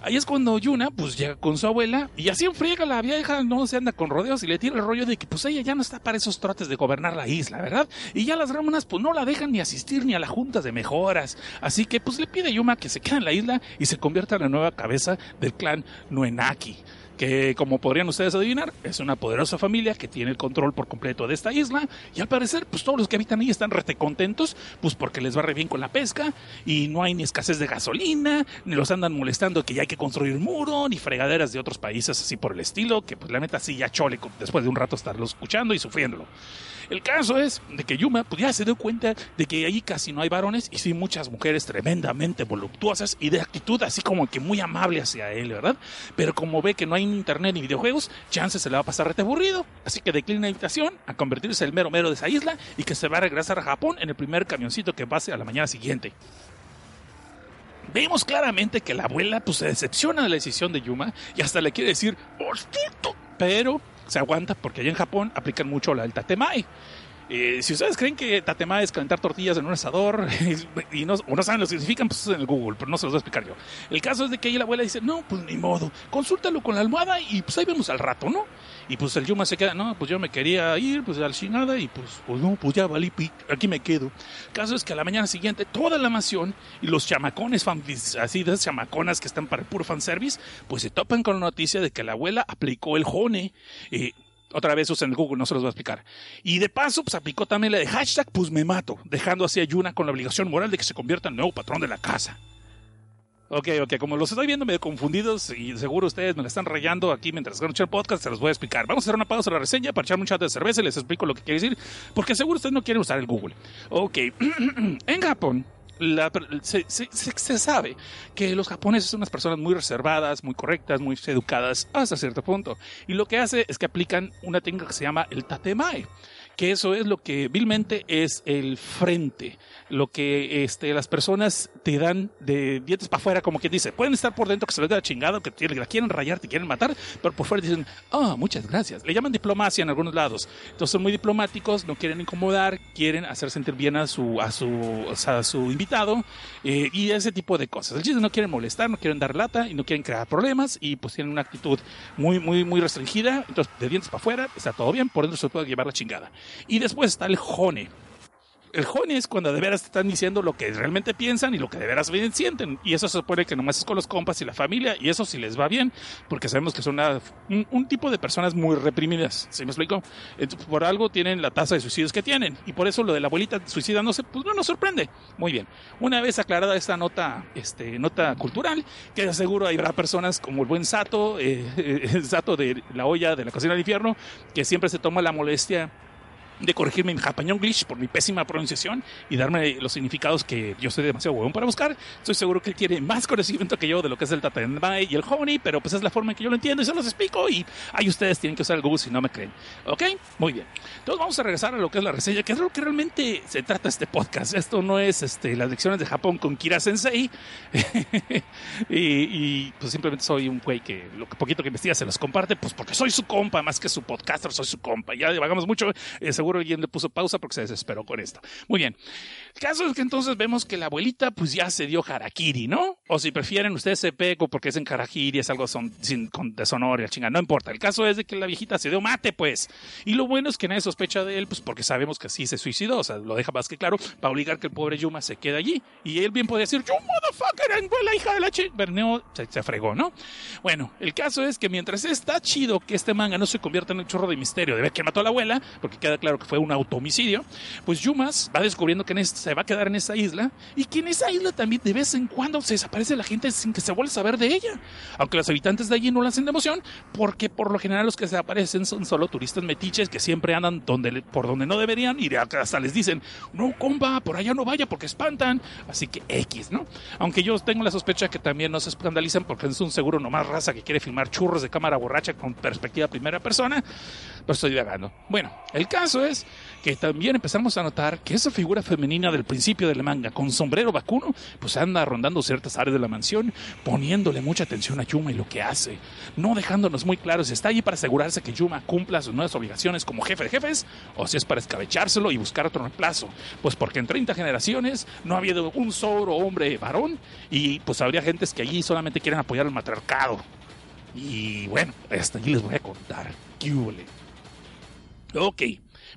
Ahí es cuando Yuna, pues llega con su abuela y así enfriega la vieja, no se anda con rodeos y le tira el rollo de que pues ella ya no está para esos trotes de gobernar la isla, ¿verdad? Y ya las ramonas pues no la dejan ni asistir ni a las juntas de mejoras. Así que pues le pide a Yuma que se quede en la isla y se convierta en la nueva cabeza del clan Nuenaki que como podrían ustedes adivinar, es una poderosa familia que tiene el control por completo de esta isla y al parecer pues todos los que habitan ahí están rete contentos pues porque les va re bien con la pesca y no hay ni escasez de gasolina, ni los andan molestando que ya hay que construir muro, ni fregaderas de otros países así por el estilo, que pues la neta sí ya chole después de un rato estarlo escuchando y sufriéndolo. El caso es de que Yuma pues, ya se dio cuenta de que allí casi no hay varones y sí muchas mujeres tremendamente voluptuosas y de actitud así como que muy amable hacia él, ¿verdad? Pero como ve que no hay internet ni videojuegos, chance se le va a pasar rete aburrido. Así que declina la invitación a convertirse en el mero mero de esa isla y que se va a regresar a Japón en el primer camioncito que pase a la mañana siguiente. Vemos claramente que la abuela pues, se decepciona de la decisión de Yuma y hasta le quiere decir ¡Hostito! Pero se aguanta porque allá en Japón aplican mucho la del tatemai. Eh, si ustedes creen que tatemai es calentar tortillas en un asador y no, o no saben lo que significan, pues en el Google, pero no se los voy a explicar yo. El caso es de que ahí la abuela dice, no, pues ni modo, consúltalo con la almohada y pues ahí vemos al rato, ¿no? Y pues el Yuma se queda, no, pues yo me quería ir, pues al chingada y pues, pues no, pues ya valí, aquí me quedo. El caso es que a la mañana siguiente toda la mansión y los chamacones, fan- así de chamaconas que están para el puro fanservice, pues se topan con la noticia de que la abuela aplicó el jone. eh, otra vez usen el Google, no se los voy a explicar. Y de paso, pues aplicó también la de hashtag, pues me mato, dejando así a Yuna con la obligación moral de que se convierta en nuevo patrón de la casa. Ok, ok, como los estoy viendo medio confundidos y seguro ustedes me la están rayando aquí mientras escuchan el podcast, se los voy a explicar. Vamos a hacer una pausa en la reseña para echarme un chat de cerveza y les explico lo que quiere decir, porque seguro ustedes no quieren usar el Google. Ok, en Japón se sabe que los japoneses son unas personas muy reservadas, muy correctas, muy educadas hasta cierto punto. Y lo que hace es que aplican una técnica que se llama el tatemae que eso es lo que vilmente es el frente, lo que este, las personas te dan de dientes para afuera, como que dice, pueden estar por dentro que se les da la chingada, que la quieren rayar, te quieren matar, pero por fuera dicen, ah, muchas gracias. Le llaman diplomacia en algunos lados. Entonces son muy diplomáticos, no quieren incomodar, quieren hacer sentir bien a su, a su, a su invitado eh, y ese tipo de cosas. El chiste no quieren molestar, no quieren dar lata y no quieren crear problemas y pues tienen una actitud muy, muy, muy restringida. Entonces, de dientes para afuera está todo bien, por dentro se puede llevar la chingada. Y después está el jone. El jone es cuando de veras te están diciendo lo que realmente piensan y lo que de veras bien sienten. Y eso se supone que nomás es con los compas y la familia. Y eso sí les va bien, porque sabemos que son un, tipo de personas muy reprimidas. ¿Sí me explico? Por algo tienen la tasa de suicidios que tienen. Y por eso lo de la abuelita suicidándose, pues no nos sorprende. Muy bien. Una vez aclarada esta nota, este, nota cultural, que seguro habrá personas como el buen Sato, eh, el Sato de la olla de la cocina del infierno, que siempre se toma la molestia de corregirme en japañonglish por mi pésima pronunciación y darme los significados que yo soy demasiado huevón para buscar. Estoy seguro que él tiene más conocimiento que yo de lo que es el tatenbai y el honey, pero pues es la forma en que yo lo entiendo y se los explico y ahí ustedes tienen que usar el Google si no me creen. ¿Ok? Muy bien. Entonces vamos a regresar a lo que es la reseña, que es lo que realmente se trata este podcast. Esto no es este, las lecciones de Japón con Kira Sensei y, y, pues simplemente soy un güey que lo que poquito que investiga se los comparte, pues porque soy su compa, más que su podcaster, soy su compa. Ya divagamos mucho, eh, seguro seguro alguien le puso pausa porque se desesperó con esto. Muy bien. El caso es que entonces vemos que la abuelita pues ya se dio harakiri, ¿no? O si prefieren ustedes se pego porque es en harakiri, es algo con, de sonoro y chinga, no importa. El caso es de que la viejita se dio mate, pues. Y lo bueno es que nadie sospecha de él, pues porque sabemos que sí se suicidó, o sea, lo deja más que claro, para obligar que el pobre Yuma se quede allí. Y él bien podría decir, yo motherfucker, la hija de la chica. Pero se, se fregó, ¿no? Bueno, el caso es que mientras está chido que este manga no se convierta en un chorro de misterio de ver que mató a la abuela, porque queda claro que fue un automicidio, pues Yumas va descubriendo que se va a quedar en esa isla y que en esa isla también de vez en cuando se desaparece la gente sin que se vuelva a saber de ella. Aunque los habitantes de allí no la hacen de emoción, porque por lo general los que se aparecen son solo turistas metiches que siempre andan donde, por donde no deberían y hasta les dicen, no, comba, por allá no vaya porque espantan. Así que X, ¿no? Aunque yo tengo la sospecha que también no se escandalizan porque es un seguro nomás raza que quiere filmar churros de cámara borracha con perspectiva primera persona, pero estoy divagando. Bueno, el caso es que también empezamos a notar que esa figura femenina del principio del manga, con sombrero vacuno, pues anda rondando ciertas áreas de la mansión, poniéndole mucha atención a Yuma y lo que hace, no dejándonos muy claros si está allí para asegurarse que Yuma cumpla sus nuevas obligaciones como jefe de jefes, o si es para escabechárselo y buscar otro reemplazo. Pues porque en 30 generaciones no ha habido un solo hombre varón, y pues habría gentes que allí solamente quieren apoyar al matriarcado. Y bueno, hasta allí les voy a contar. ¿Qué Ok,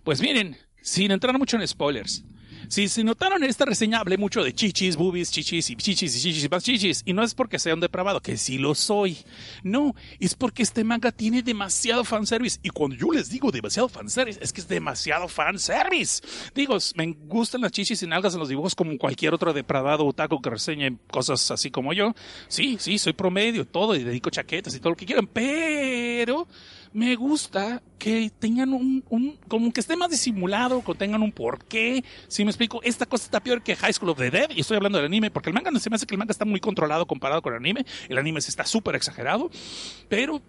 pues miren, sin entrar mucho en spoilers. Si se notaron en esta reseña hablé mucho de chichis, boobies, chichis y chichis y chichis y más chichis. Y no es porque sea un depravado, que sí lo soy. No, es porque este manga tiene demasiado fanservice. Y cuando yo les digo demasiado fanservice, es que es demasiado fanservice. Digo, me gustan las chichis y nalgas en los dibujos como cualquier otro depravado otaku que reseñe cosas así como yo. Sí, sí, soy promedio, todo, y dedico chaquetas y todo lo que quieran. Pero me gusta que tengan un, un, como que esté más disimulado, que tengan un porqué. Si me explico, esta cosa está peor que High School of the Dead, y estoy hablando del anime, porque el manga no se me hace que el manga está muy controlado comparado con el anime. El anime está súper exagerado, pero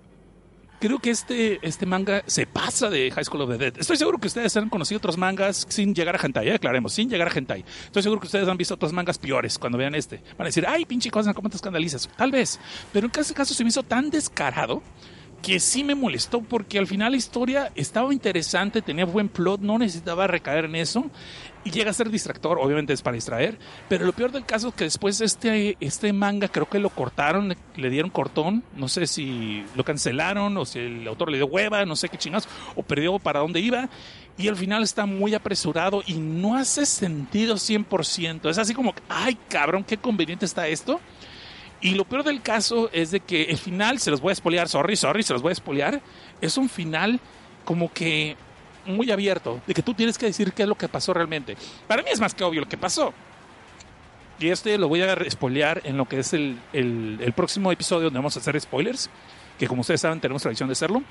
creo que este, este manga se pasa de High School of the Dead. Estoy seguro que ustedes han conocido otros mangas sin llegar a hentai, ¿eh? aclaremos, sin llegar a hentai. Estoy seguro que ustedes han visto otros mangas peores cuando vean este. Van a decir, ay, pinche cosa, ¿cómo te escandalizas? Tal vez, pero en este caso se me hizo tan descarado que sí me molestó porque al final la historia estaba interesante, tenía buen plot, no necesitaba recaer en eso y llega a ser distractor, obviamente es para distraer, pero lo peor del caso es que después este, este manga creo que lo cortaron, le, dieron cortón, no sé si lo cancelaron o si el autor le dio hueva, no sé qué chingados, o perdió para dónde iba y al final está muy apresurado y no hace sentido 100%, es así como, ay cabrón, qué conveniente está esto y lo peor del caso es de que el final, se los voy a espolear, sorry, sorry, se los voy a espolear, es un final como que muy abierto, de que tú tienes que decir qué es lo que pasó realmente. Para mí es más que obvio lo que pasó. Y este lo voy a espolear en lo que es el, el próximo episodio donde vamos a hacer spoilers, que como ustedes saben tenemos tradición de hacerlo.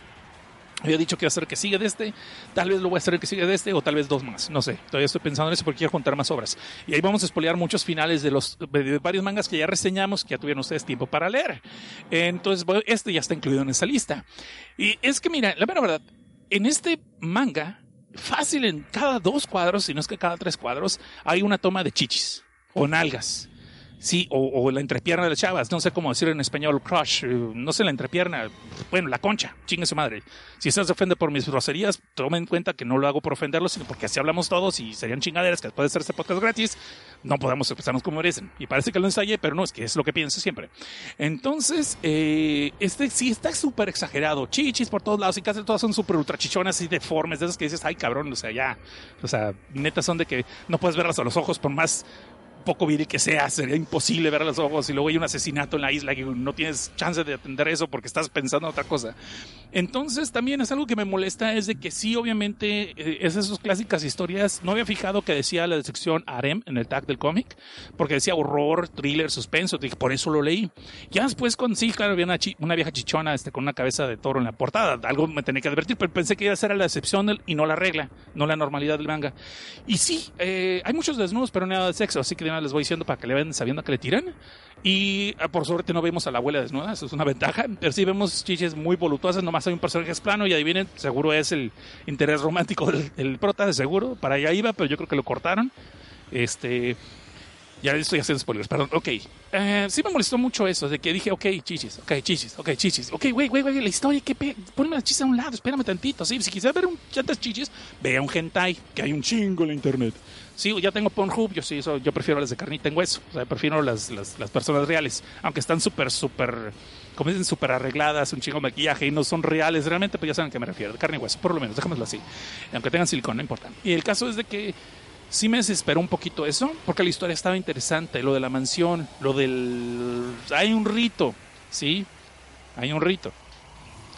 Había dicho que iba a ser el que sigue de este, tal vez lo voy a hacer el que sigue de este o tal vez dos más, no sé, todavía estoy pensando en eso porque quiero contar más obras. Y ahí vamos a espolear muchos finales de los de varios mangas que ya reseñamos, que ya tuvieron ustedes tiempo para leer. Entonces, este ya está incluido en esa lista. Y es que mira, la verdad, en este manga, fácil en cada dos cuadros, si no es que cada tres cuadros, hay una toma de chichis o nalgas. Sí, o, la entrepierna de las chavas, no sé cómo decir en español, crush, eh, no sé la entrepierna, bueno, la concha, chingue su madre. Si estás se ofende por mis groserías, tome en cuenta que no lo hago por ofenderlos, sino porque así hablamos todos y serían chingaderas que después de hacer este podcast gratis, no podemos expresarnos como merecen. Y parece que lo ensayé, pero no, es que es lo que pienso siempre. Entonces, eh, este sí está súper exagerado, chichis por todos lados y casi todas son súper ultra chichonas y deformes, de esas que dices, ay cabrón, o sea, ya, o sea, neta son de que no puedes verlas a los ojos por más poco viril que sea, sería imposible ver los ojos y luego hay un asesinato en la isla y no tienes chance de atender eso porque estás pensando en otra cosa. Entonces también es algo que me molesta es de que sí, obviamente, eh, es esas clásicas historias, no había fijado que decía la sección harem en el tag del cómic, porque decía horror, thriller, suspenso, por eso lo leí. Ya después con sí, claro, había una, vieja chichona este, con una cabeza de toro en la portada, algo me tenía que advertir, pero pensé que iba a ser la excepción y no la regla, no la normalidad del manga. Y sí, eh, hay muchos desnudos, pero nada de sexo, así que les voy diciendo para que le vean sabiendo que le tiran. Y ah, por suerte no vemos a la abuela desnuda, eso es una ventaja. Pero sí vemos chiches muy voluptuosas, nomás hay un personaje es plano y adivinen, seguro es el interés romántico del, prota, de seguro. Para allá iba, pero yo creo que lo cortaron. Este. Ya estoy haciendo spoilers, perdón. Ok. Eh, sí me molestó mucho eso, de que dije, ok, chichis, ok, chichis, ok, chichis. Ok, güey, güey, güey, la historia, que ponme la chichis a un lado, espérame tantito. Sí, si quisiera ver un chantas chichis, vea un hentai, que hay un chingo en la internet. Sí, ya tengo Pornhub, yo sí, yo prefiero las de carnita en hueso. O sea, prefiero las, las, las personas reales, aunque están súper, súper como dicen, súper arregladas, un chingo de maquillaje y no son reales realmente, pues ya saben a qué me refiero, de carne y hueso, por lo menos, déjamelo así. Aunque tengan silicón, no importa. Y el caso es de que sí me desesperó un poquito eso, porque la historia estaba interesante, lo de la mansión, lo del... Hay un rito, ¿sí? Hay un rito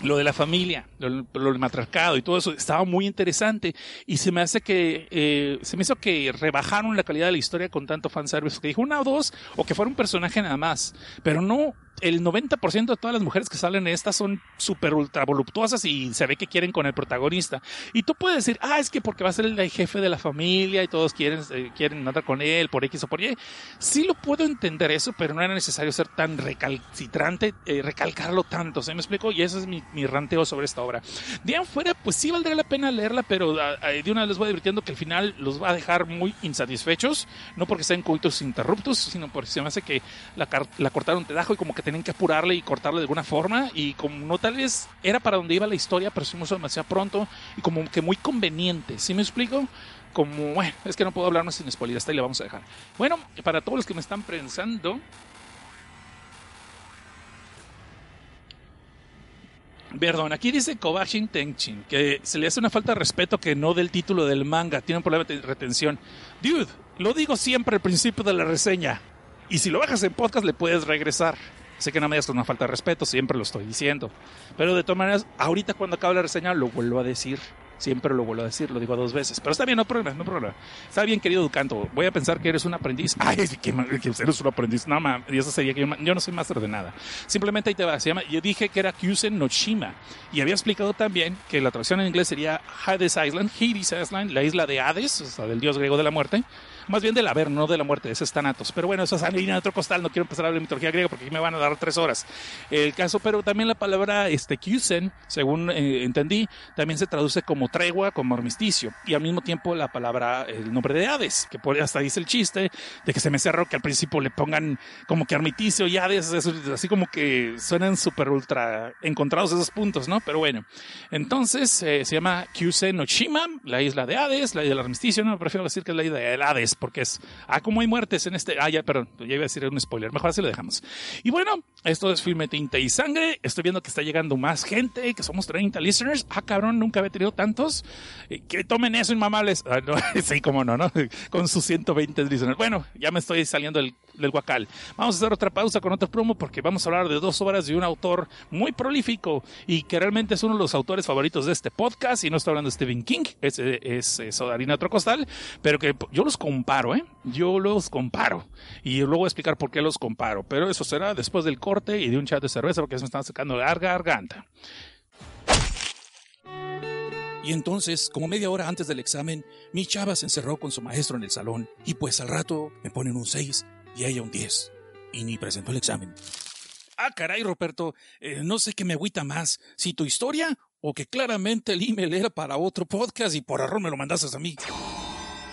lo de la familia, lo, del matriarcado y todo eso estaba muy interesante. Y se me hace que eh, se me hizo que rebajaron la calidad de la historia con tanto fanservice que dijo una o dos o que fuera un personaje nada más, pero no el 90% de todas las mujeres que salen en estas son súper ultra voluptuosas y se ve que quieren con el protagonista. Y tú puedes decir, ah, es que porque va a ser el jefe de la familia y todos quieren, eh, quieren andar con él por X o por Y. Sí lo puedo entender eso, pero no era necesario ser tan recalcitrante, eh, recalcarlo tanto. ¿Se me explico? Y ese es mi, mi, ranteo sobre esta obra. De afuera, pues sí valdría la pena leerla, pero ah, ah, de una vez les voy divirtiendo que al final los va a dejar muy insatisfechos. No porque sean coitos interruptos, sino porque se me hace que la, la cortaron de y como que tienen que apurarle y cortarle de alguna forma y como no tal vez era para donde iba la historia, pero hizo demasiado pronto y como que muy conveniente, ¿sí me explico? Como, bueno, es que no puedo hablar más sin spoiler, hasta ahí le vamos a dejar. Bueno, para todos los que me están pensando, Perdón, aquí dice Kobashin Tenchin que se le hace una falta de respeto que no del título del manga, tiene un problema de retención. Dude, lo digo siempre al principio de la reseña. Y si lo bajas en podcast le puedes regresar. Sé que no me digas con una falta de respeto, siempre lo estoy diciendo. Pero de todas maneras, ahorita cuando acabe la reseña lo vuelvo a decir. Siempre lo vuelvo a decir, lo digo dos veces. Pero está bien, no problema, no problema. Está bien, querido Ducanto. Voy a pensar que eres un aprendiz. Ay, que, que eres un aprendiz. No, ma, y eso sería que yo, no soy máster de nada. Simplemente ahí te va. Se llama, yo dije que era Kyusen no Shima. Y había explicado también que la traducción en inglés sería Hades Island, Hades Island, la isla de Hades, o sea, del dios griego de la muerte más bien del haber, no de la muerte, ese es Thanatos. Pero bueno, eso es en otro costal, no quiero empezar a hablar de mitología griega porque aquí me van a dar tres horas. El caso, pero también la palabra este, Kyusen, según eh, entendí, también se traduce como tregua, como armisticio, y al mismo tiempo la palabra, el nombre de Hades, que por, hasta dice el chiste de que se me cerró que al principio le pongan como que armisticio y Hades, así como que suenan súper ultra encontrados esos puntos, ¿no? Pero bueno, entonces eh, se llama Kyusen Oshima, la isla de Hades, la isla del armisticio, no, prefiero decir que es la isla de Hades porque es, ah, como hay muertes en este, ah, ya, perdón, ya iba a decir un spoiler, mejor así lo dejamos. Y bueno, esto es Filme Tinta y Sangre, estoy viendo que está llegando más gente, que somos 30 listeners, ah, cabrón, nunca había tenido tantos, eh, que tomen eso, inmamables, ah, no, sí, como no, ¿no? Con sus 120 listeners. Bueno, ya me estoy saliendo del, del guacal. Vamos a hacer otra pausa con otro promo porque vamos a hablar de dos obras de un autor muy prolífico y que realmente es uno de los autores favoritos de este podcast, y no estoy hablando de Stephen King, es, es, es Sodarina Trocostal, pero que yo los comparo, ¿eh? Yo los comparo. Y luego voy a explicar por qué los comparo. Pero eso será después del corte y de un chat de cerveza porque se me están sacando la garganta. Y entonces, como media hora antes del examen, mi chava se encerró con su maestro en el salón y pues al rato me ponen un 6 y ella un 10. Y ni presentó el examen. Ah, caray, Roberto, eh, no sé qué me agüita más, si tu historia o que claramente el email era para otro podcast y por error me lo mandaste a mí.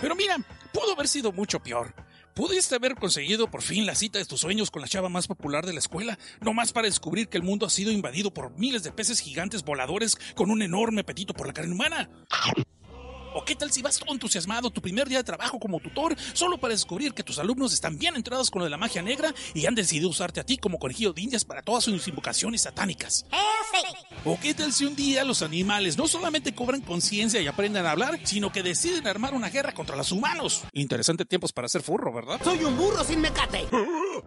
Pero mira, pudo haber sido mucho peor. Pudiste haber conseguido por fin la cita de tus sueños con la chava más popular de la escuela, no más para descubrir que el mundo ha sido invadido por miles de peces gigantes voladores con un enorme apetito por la carne humana. ¿O qué tal si vas todo entusiasmado tu primer día de trabajo como tutor solo para descubrir que tus alumnos están bien entrados con lo de la magia negra y han decidido usarte a ti como conejillo de indias para todas sus invocaciones satánicas? ¿O qué tal si un día los animales no solamente cobran conciencia y aprenden a hablar, sino que deciden armar una guerra contra los humanos? Interesante tiempos para ser furro, ¿verdad? Soy un burro sin mecate.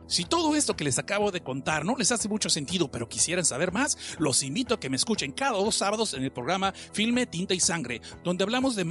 Si todo esto que les acabo de contar no les hace mucho sentido, pero quisieran saber más, los invito a que me escuchen cada dos sábados en el programa Filme, Tinta y Sangre, donde hablamos de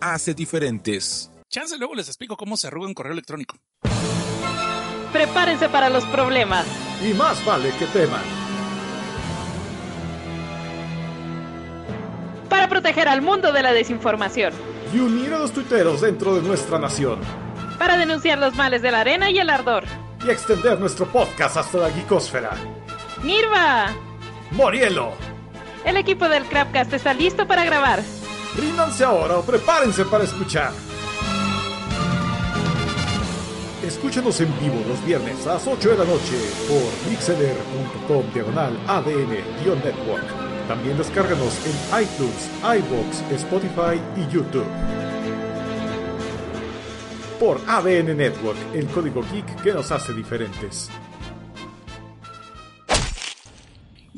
hace diferentes. Chance luego les explico cómo se arruga un correo electrónico. Prepárense para los problemas. Y más vale que teman. Para proteger al mundo de la desinformación. Y unir a los tuiteros dentro de nuestra nación. Para denunciar los males de la arena y el ardor. Y extender nuestro podcast hasta la gicósfera. ¡Nirva! ¡Morielo! El equipo del Crapcast está listo para grabar. Ríndanse ahora o prepárense para escuchar. Escúchanos en vivo los viernes a las 8 de la noche por mixeler.com diagonal ADN-network. También descárganos en iTunes, iBox, Spotify y YouTube. Por ADN Network, el código geek que nos hace diferentes.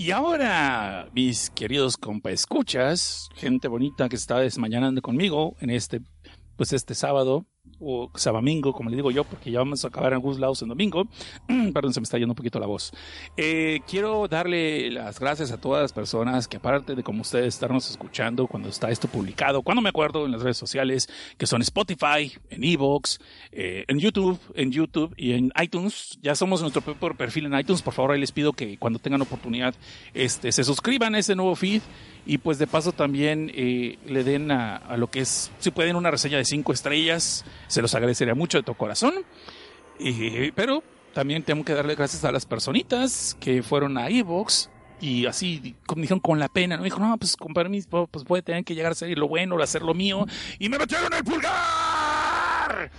Y ahora, mis queridos compa escuchas, gente bonita que está desmañanando conmigo en este, pues este sábado, o sabamingo, como le digo yo, porque ya vamos a acabar en algunos lados en domingo. Perdón, se me está yendo un poquito la voz. Eh, quiero darle las gracias a todas las personas que, aparte de como ustedes estarnos escuchando cuando está esto publicado, cuando me acuerdo en las redes sociales, que son Spotify, en Evox, eh, en YouTube, en YouTube y en iTunes. Ya somos nuestro propio perfil en iTunes. Por favor, ahí les pido que cuando tengan oportunidad, este, se suscriban a ese nuevo feed y pues de paso también eh, le den a, lo que es, si pueden, una reseña de cinco estrellas, se los agradecería mucho de todo corazón. Pero también tengo que darle gracias a las personitas que fueron a Evox y así me dijeron con la pena, ¿no? Me dijo, no, pues con permiso, pues voy a tener que llegar a hacer lo bueno, a hacer lo mío. Y me metieron el pulgar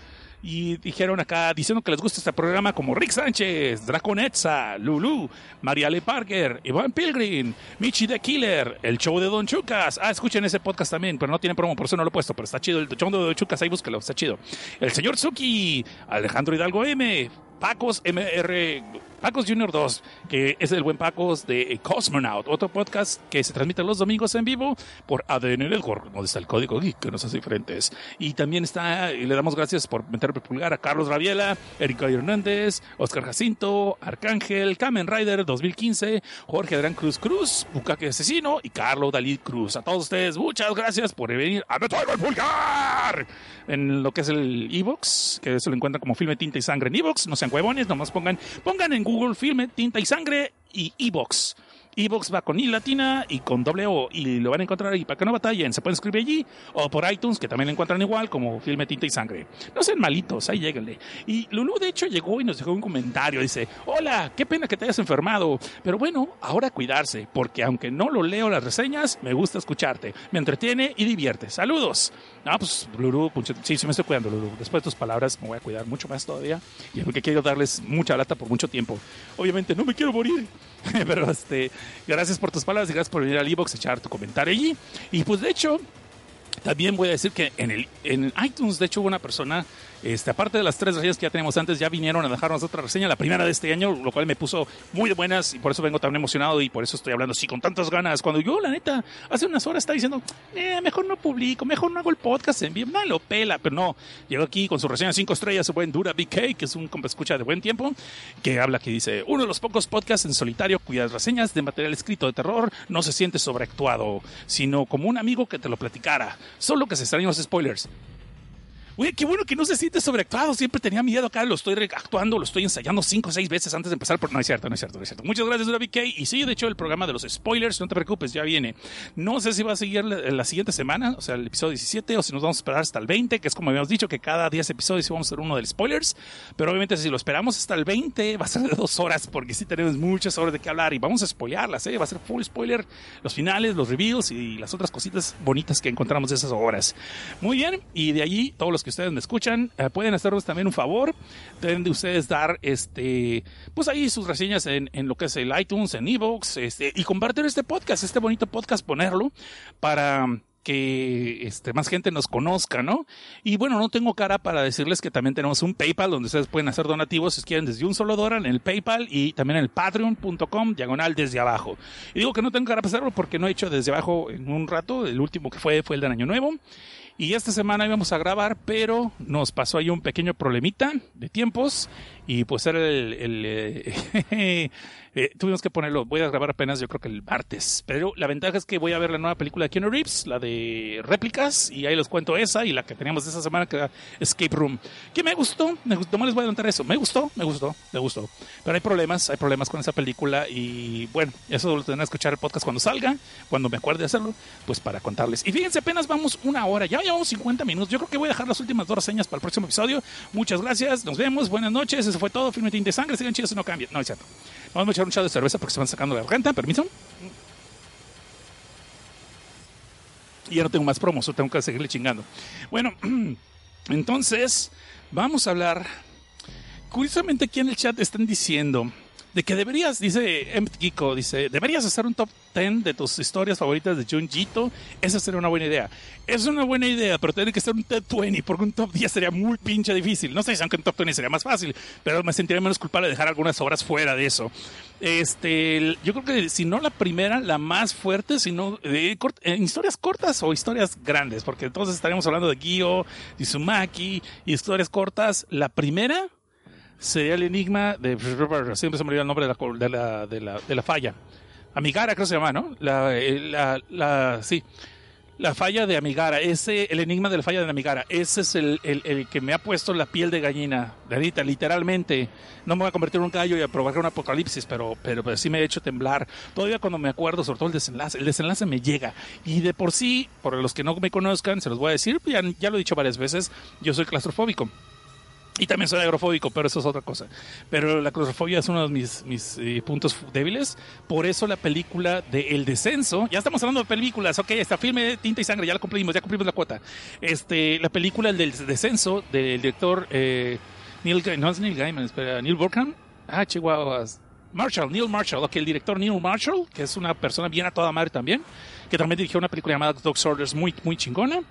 y dijeron acá, diciendo que les gusta este programa como Rick Sánchez, Draconetza, Lulu, Mariale Parker, Iván Pilgrim, Michi the Killer, el show de Don Chucas. Ah, escuchen ese podcast también, pero no tiene promo, por eso no lo he puesto, pero está chido. El show de Don Chucas, ahí búsquelo, está chido. El señor Suki, Alejandro Hidalgo M, Pacos MR, Pacos Junior 2, que es el buen Pacos de Cosmonaut, otro podcast que se transmite los domingos en vivo por ADN Network, donde está el código geek que nos hace diferentes. Y también está, y le damos gracias por meter pulgar a Carlos Rabiela, Erika Hernández, Oscar Jacinto, Arcángel, Kamen Rider 2015, Jorge Adrián Cruz Cruz, Bucaque Asesino y Carlos Dalí Cruz. A todos ustedes, muchas gracias por venir a meter el pulgar en lo que es el Evox, que se lo encuentra como Filme Tinta y Sangre en Evox. No sean huevones, nomás pongan, pongan en Google Filme Tinta y Sangre y Evox. Evox va con I latina y con doble O y lo van a encontrar ahí para que no batallen. Se pueden escribir allí o por iTunes, que también lo encuentran igual como Filme Tinta y Sangre. No sean malitos, ahí lléguenle. Y Lulu, de hecho, llegó y nos dejó un comentario. Dice: Hola, qué pena que te hayas enfermado. Pero bueno, ahora cuidarse, porque aunque no lo leo las reseñas, me gusta escucharte. Me entretiene y divierte. Saludos. Ah, pues Lulu, sí, sí me estoy cuidando, Lulu. Después de tus palabras me voy a cuidar mucho más todavía. Y porque quiero darles mucha lata por mucho tiempo. Obviamente, no me quiero morir. Pero este, gracias por tus palabras y gracias por venir al e-box a echar tu comentario allí. Y pues de hecho, también voy a decir que en el en iTunes, de hecho, hubo una persona, este, aparte de las tres reseñas que ya teníamos antes, ya vinieron a dejarnos otra reseña, la primera de este año, lo cual me puso muy de buenas y por eso vengo tan emocionado y por eso estoy hablando así con tantas ganas. Cuando yo, la neta, hace unas horas estaba diciendo, eh, mejor no publico, mejor no hago el podcast en vivo, no lo pela, pero no. Llegó aquí con su reseña cinco estrellas, su buen Dura BK, que es un escucha de buen tiempo, que habla que dice, uno de los pocos podcasts en solitario cuyas reseñas de material escrito de terror no se siente sobreactuado, sino como un amigo que te lo platicara, solo que se extrañan los spoilers. Oye, qué bueno que no se siente sobreactuado. Siempre tenía miedo acá. Lo estoy actuando, lo estoy ensayando cinco o seis veces antes de empezar. Pero no es cierto, no es cierto, no es cierto. Muchas gracias, Dura BK. Y sí, de hecho, el programa de los spoilers, no te preocupes, ya viene. No sé si va a seguir la, siguiente semana, o sea, el episodio 17, o si nos vamos a esperar hasta el 20, que es como habíamos dicho, que cada 10 episodios vamos a hacer uno de spoilers. Pero obviamente, si lo esperamos hasta el 20, va a ser de dos horas, porque sí tenemos muchas horas de qué hablar y vamos a spoilearlas, ¿eh? Va a ser full spoiler, los finales, los reveals y las otras cositas bonitas que encontramos de esas horas. Muy bien, y de allí, todos los que ustedes me escuchan, eh, pueden hacernos también un favor. Deben de ustedes dar este, pues ahí sus reseñas en, en lo que es el iTunes, en Evox, este, y compartir este podcast, este bonito podcast, ponerlo para que este, más gente nos conozca, ¿no? Y bueno, no tengo cara para decirles que también tenemos un PayPal donde ustedes pueden hacer donativos si quieren desde un solo dólar en el PayPal y también en el patreon.com diagonal desde abajo. Y digo que no tengo cara para hacerlo porque no he hecho desde abajo en un rato, el último que fue fue el del año nuevo. Y esta semana íbamos a grabar, pero nos pasó ahí un pequeño problemita de tiempos. Y pues era el. el, eh, tuvimos que ponerlo. Voy a grabar apenas, yo creo que el martes. Pero la ventaja es que voy a ver la nueva película de Keanu Reeves, la de réplicas. Y ahí les cuento esa y la que teníamos esa semana, que era Escape Room. Que me gustó. Me gustó. No les voy a adelantar eso. Me gustó, me gustó, me gustó. Pero hay problemas, hay problemas con esa película. Y bueno, eso lo tendrán que escuchar el podcast cuando salga, cuando me acuerde de hacerlo, pues para contarles. Y fíjense, apenas vamos una hora. Ya llevamos 50 minutos. Yo creo que voy a dejar las últimas dos reseñas para el próximo episodio. Muchas gracias. Nos vemos. Buenas noches. Eso fue todo. Filme Tinte Sangre. Sigan chidos no cambien. No, es cierto. Vamos a echar un chado de cerveza porque se van sacando la garganta. Permiso. Y ya no tengo más promos. Tengo que seguirle chingando. Bueno, entonces vamos a hablar. Curiosamente, aquí en el chat están diciendo de que deberías, dice M. Dice, deberías hacer un top 10 de tus historias favoritas de Junjito. Esa sería una buena idea. Es una buena idea, pero tiene que ser un top 20, porque un top 10 sería muy pinche difícil. No sé si aunque un top 20 sería más fácil, pero me sentiría menos culpable de dejar algunas obras fuera de eso. Este, yo creo que si no la primera, la más fuerte, sino eh, en historias cortas o historias grandes, porque entonces estaríamos hablando de Gio, de Sumaki, historias cortas. La primera sería el enigma de. Siempre se me olvida el nombre de la, de la, de la, de la falla. Amigara, creo que se llama, ¿no? La, la, la, sí. La falla de Amigara, ese, el enigma de la falla de Amigara, ese es el, el, el que me ha puesto la piel de gallina, Ahorita, literalmente. No me voy a convertir en un gallo y a provocar un apocalipsis, pero, pero, pero, sí me ha hecho temblar. Todavía cuando me acuerdo, sobre todo el desenlace, el desenlace me llega. Y de por sí, por los que no me conozcan, se los voy a decir, ya, ya lo he dicho varias veces, yo soy claustrofóbico. Y también soy agrofóbico, pero eso es otra cosa. Pero la claustrofobia es uno de mis, mis eh, puntos débiles. Por eso la película de El Descenso, ya estamos hablando de películas, ok, está filme Tinta y Sangre, ya la cumplimos, ya cumplimos la cuota. Este, la película del Descenso del director eh, Neil, no es Neil Gaiman, espera, Neil Burkham. Ah, chihuahuas. Marshall, Neil Marshall, ok, el director Neil Marshall, que es una persona bien a toda madre también, que también dirigió una película llamada Dog Orders muy, muy chingona.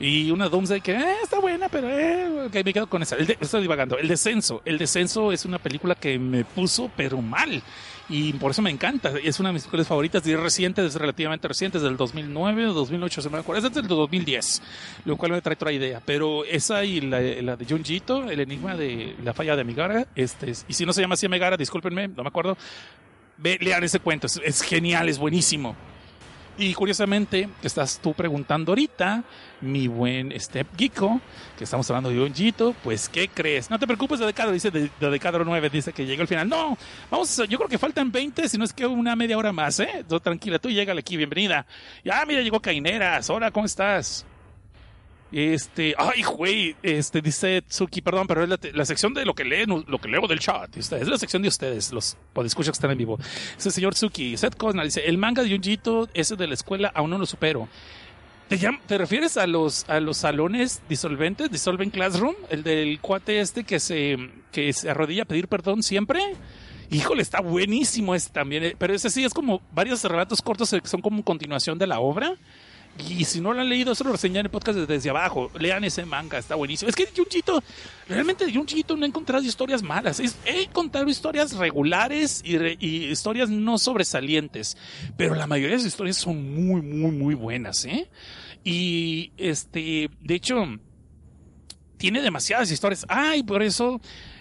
Y una Doomsday que eh, está buena, pero eh, okay, me quedo con esa. El estoy divagando. El Descenso. El Descenso es una película que me puso, pero mal. Y por eso me encanta. Es una de mis películas favoritas. Y es reciente, es relativamente reciente, desde el 2009 o 2008, se me acuerdo. Es desde el 2010. Lo cual me trae otra idea. Pero esa y la, la de Junjito, el enigma de la falla de Amigara. Este es, y si no se llama así Amigara, discúlpenme, no me acuerdo. Ve, lean ese cuento. Es, es genial, es buenísimo. Y curiosamente, estás tú preguntando ahorita, mi buen Step Geeko, que estamos hablando de un pues ¿qué crees? No te preocupes de Decadro, dice de, de Decadro 9, dice que llegó al final. No, vamos, yo creo que faltan 20, si no es que una media hora más, ¿eh? Tú, tranquila, tú llégale aquí, bienvenida. Ya, mira, llegó Caineras. Hola, ¿cómo estás? Este, ay, güey, este, dice Tsuki, perdón, pero es la, la, sección de lo que leen, lo que leo del chat. Es la sección de ustedes, los podescuchas que están en vivo. Ese señor Tsuki, Seth Cosnell dice, el manga de Junjito, ese de la escuela, aún no lo supero. ¿Te, ¿Te, refieres a los, a los salones disolventes, Dissolvent Classroom? El del cuate este que se, que se arrodilla a pedir perdón siempre. Híjole, está buenísimo ese también. eh, Pero ese sí es como varios relatos cortos que son como continuación de la obra. Y si no lo han leído, eso lo reseñan en el podcast desde abajo. Lean ese manga, está buenísimo. Es que Junjito, realmente de Junjito no he encontrado historias malas. He encontrado historias regulares y, y, historias no sobresalientes. Pero la mayoría de las historias son muy, muy, muy buenas, ¿eh? Y este, de hecho, tiene demasiadas historias. Ay, ah, por eso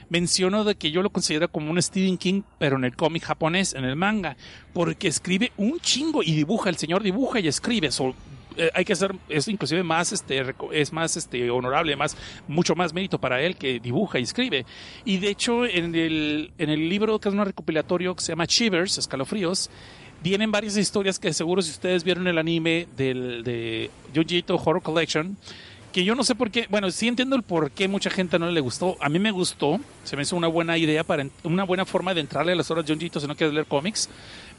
menciono de que yo lo considero como un Stephen King, pero en el cómic japonés, en el manga, porque escribe un chingo y dibuja, el señor dibuja y escribe, so, eh, hay que hacer, es inclusive más, este, es más, este, honorable, más, mucho más mérito para él que dibuja y escribe. Y de hecho, en el, en el libro que es un recopilatorio que se llama Shivers, Escalofríos, vienen varias historias que seguro si ustedes vieron el anime del, de Junjito Horror Collection, que yo no sé por qué, bueno, sí entiendo el por qué mucha gente no le gustó. A mí me gustó, se me hizo una buena idea para una buena forma de entrarle a las horas de Junjito si no quieres leer cómics,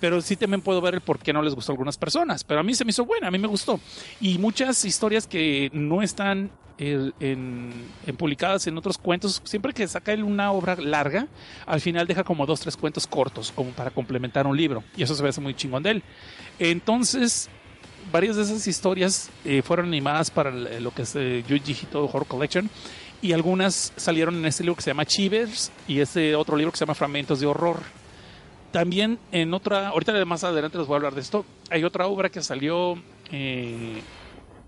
pero sí también puedo ver el por qué no les gustó a algunas personas, pero a mí se me hizo buena, a mí me gustó. Y muchas historias que no están en, en, publicadas en otros cuentos, siempre que saca él una obra larga, al final deja como dos, tres cuentos cortos, como para complementar un libro, y eso se ve muy chingón de él. Entonces, varias de esas historias eh, fueron animadas para lo que es eh, Yuji Hito Horror Collection y algunas salieron en este libro que se llama Chivers y este otro libro que se llama Fragmentos de Horror. También en otra, ahorita más adelante les voy a hablar de esto, hay otra obra que salió eh,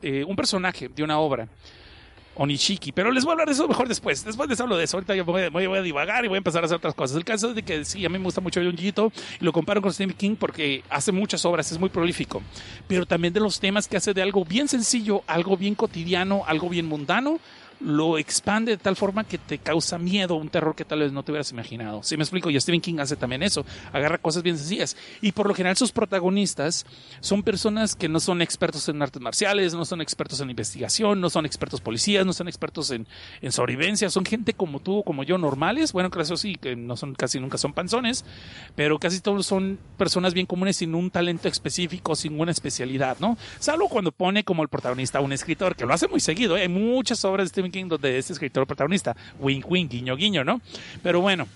eh, un personaje de una obra. Onishiki, pero les voy a hablar de eso mejor después. Después les hablo de eso. Ahorita yo voy, a divagar y voy a empezar a hacer otras cosas. El caso es de que sí, a mí me gusta mucho Junjito y lo comparo con Stephen King porque hace muchas obras, es muy prolífico. Pero también de los temas que hace de algo bien sencillo, algo bien cotidiano, algo bien mundano, lo expande de tal forma que te causa miedo, un terror que tal vez no te hubieras imaginado. Si me explico, y Stephen King hace también eso, agarra cosas bien sencillas. Y por lo general sus protagonistas son personas que no son expertos en artes marciales, no son expertos en investigación, no son expertos policías, no son expertos en, en sobrevivencia, son gente como tú como yo normales, bueno, eso sí, que no son casi nunca son panzones, pero casi todos son personas bien comunes sin un talento específico, sin una especialidad, ¿no? Salvo cuando pone como el protagonista a un escritor, que lo hace muy seguido, ¿eh? hay muchas obras de Stephen Donde es escritor protagonista, wink wink, guiño guiño, ¿no? Pero bueno,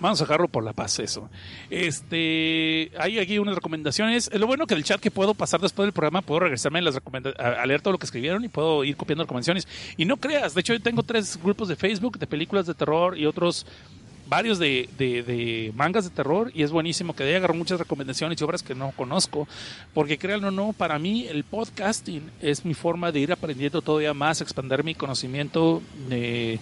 Vamos a dejarlo por la paz, eso. Este, hay aquí unas recomendaciones. Lo bueno que del chat que puedo pasar después del programa, puedo regresarme a, las a leer todo lo que escribieron y puedo ir copiando recomendaciones. Y no creas, de hecho yo tengo tres grupos de Facebook de películas de terror y otros varios de, de- de mangas de terror y es buenísimo que de ahí agarro muchas recomendaciones y obras que no conozco porque créanlo o no, para mí el podcasting es mi forma de ir aprendiendo todavía más, expandir mi conocimiento de,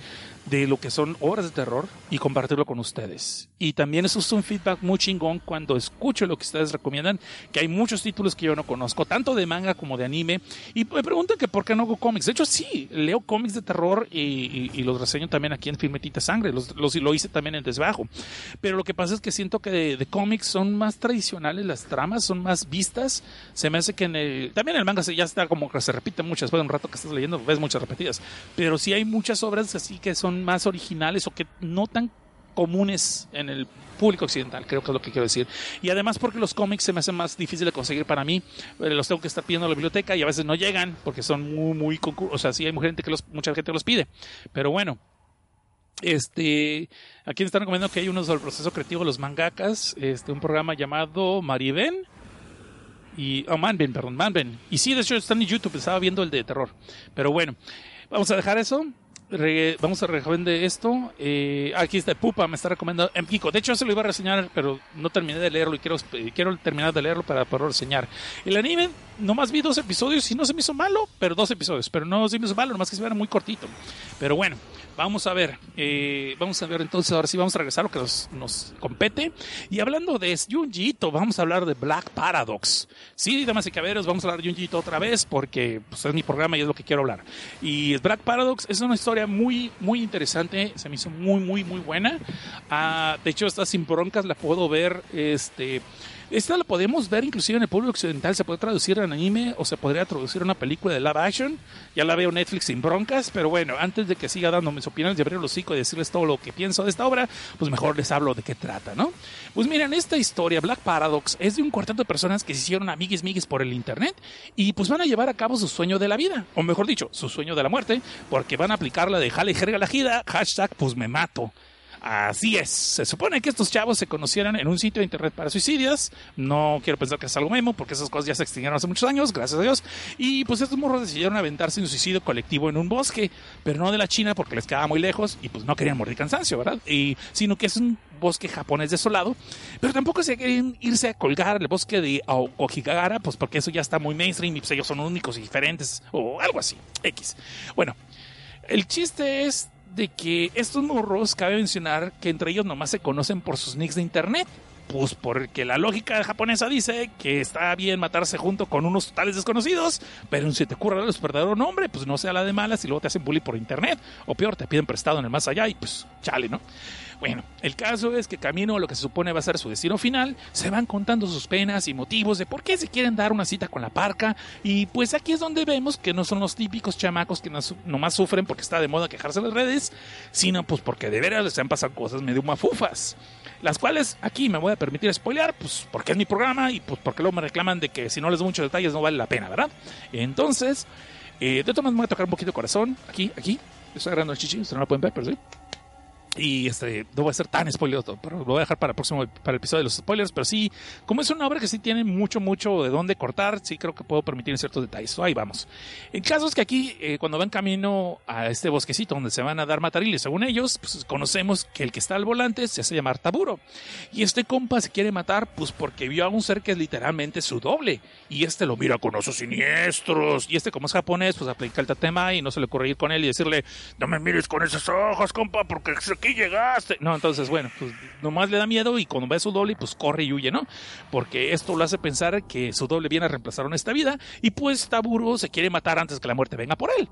de lo que son obras de terror y compartirlo con ustedes. Y también eso es un feedback muy chingón cuando escucho lo que ustedes recomiendan, que hay muchos títulos que yo no conozco, tanto de manga como de anime, y me preguntan que por qué no hago cómics. De hecho, sí, leo cómics de terror y, y- y los reseño también aquí en Filmetita Sangre, los, los- lo hice también en Desbajo. Pero lo que pasa es que siento que de, de cómics son más tradicionales las tramas, son más vistas. Se me hace que en el, también el manga se- ya está como que se repite mucho, después de un rato que estás leyendo ves muchas repetidas. Pero sí hay muchas obras así que son más originales o que no tan comunes en el público occidental, creo que es lo que quiero decir. Y además porque los cómics se me hacen más difícil de conseguir para mí, eh, los tengo que estar pidiendo a la biblioteca y a veces no llegan porque son muy, muy, o sea, sí hay mucha gente que los, mucha gente los pide. Pero bueno, este, aquí están recomendando que hay uno sobre el proceso creativo los mangakas, este, un programa llamado Mariben y, oh, Manben, perdón, Manben. Y sí, de hecho están en YouTube, estaba viendo el de terror. Pero bueno, vamos a dejar eso. Vamos a recomendar esto. Eh, aquí está Pupa, me está recomendando en Kiko. De hecho, se lo iba a reseñar, pero no terminé de leerlo y quiero, quiero terminar de leerlo para poderlo reseñar. El anime, nomás vi dos episodios y no se me hizo malo, pero dos episodios, pero no se me hizo malo, nomás que se ve muy cortito. Pero bueno, vamos a ver. eh, vamos a ver entonces, ahora sí vamos a regresar a lo que nos, nos compete. Y hablando de Junjiito, vamos a hablar de Black Paradox. Sí, damas y caballeros, vamos a hablar de Junjiito otra vez porque pues, es mi programa y es lo que quiero hablar. Y Black Paradox es una historia muy, muy interesante. Se me hizo muy, muy, muy buena. Ah, de hecho, esta sin broncas la puedo ver. Este. Esta la podemos ver inclusive en el público occidental, se puede traducir en anime o se podría traducir en una película de live action. Ya la veo Netflix sin broncas, pero bueno, antes de que siga dando mis opiniones y abrir el hocico y decirles todo lo que pienso de esta obra, pues mejor les hablo de qué trata, ¿no? Pues miren, esta historia, Black Paradox, es de un cuarteto de personas que se hicieron amiguis miguis por el internet y pues van a llevar a cabo su sueño de la vida, o mejor dicho, su sueño de la muerte, porque van a aplicar la de jale jerga la jida, hashtag pues me mato. Así es. Se supone que estos chavos se conocieran en un sitio de internet para suicidios. No quiero pensar que es algo memo, porque esas cosas ya se extinguieron hace muchos años, gracias a Dios. Y pues estos morros decidieron aventarse un suicidio colectivo en un bosque, pero no de la China porque les quedaba muy lejos y pues no querían morir cansancio, ¿verdad? Y, sino que es un bosque japonés desolado, pero tampoco se quieren irse a colgar al bosque de Okigahara, pues porque eso ya está muy mainstream y pues ellos son únicos y diferentes, o algo así. X. Bueno, el chiste es de que estos morros, cabe mencionar que entre ellos nomás se conocen por sus nicks de internet. Pues porque la lógica japonesa dice que está bien matarse junto con unos totales desconocidos, pero si te ocurre su verdadero nombre, pues no sea la de malas y luego te hacen bullying por internet, o peor, te piden prestado en el más allá y pues chale, ¿no? Bueno, el caso es que camino a lo que se supone va a ser su destino final, se van contando sus penas y motivos de por qué se quieren dar una cita con la parca, y pues aquí es donde vemos que no son los típicos chamacos que nomás sufren porque está de moda quejarse en las redes, sino pues porque de veras les han pasado cosas medio mafufas. Las cuales aquí me voy a permitir spoilear, pues porque es mi programa y pues porque luego me reclaman de que si no les doy muchos detalles no vale la pena, ¿verdad? Entonces, eh, de todas maneras me voy a tocar un poquito el corazón, aquí, aquí, estoy agarrando el chichi, ustedes no lo pueden ver, pero sí. Y este, no voy a ser tan spoileroso, pero lo voy a dejar para el próximo, para el episodio de los spoilers. Pero sí, como es una obra que sí tiene mucho, mucho de dónde cortar, sí creo que puedo permitir ciertos detalles. Ahí vamos. El caso es que aquí, eh, cuando van camino a este bosquecito donde se van a dar matariles, según ellos, pues conocemos que el que está al volante se hace llamar Taburo. Y este compa se quiere matar, pues porque vio a un ser que es literalmente su doble. Y este lo mira con osos siniestros. Y este, como es japonés, pues aplica el tatema y no se le ocurre ir con él y decirle, no me mires con esos ojos, compa, porque aquí llegaste. No, entonces, bueno, pues nomás le da miedo y cuando ve su doble, pues corre y huye, ¿no? Porque esto lo hace pensar que su doble viene a reemplazar en esta vida y pues Taburo se quiere matar antes que la muerte venga por él.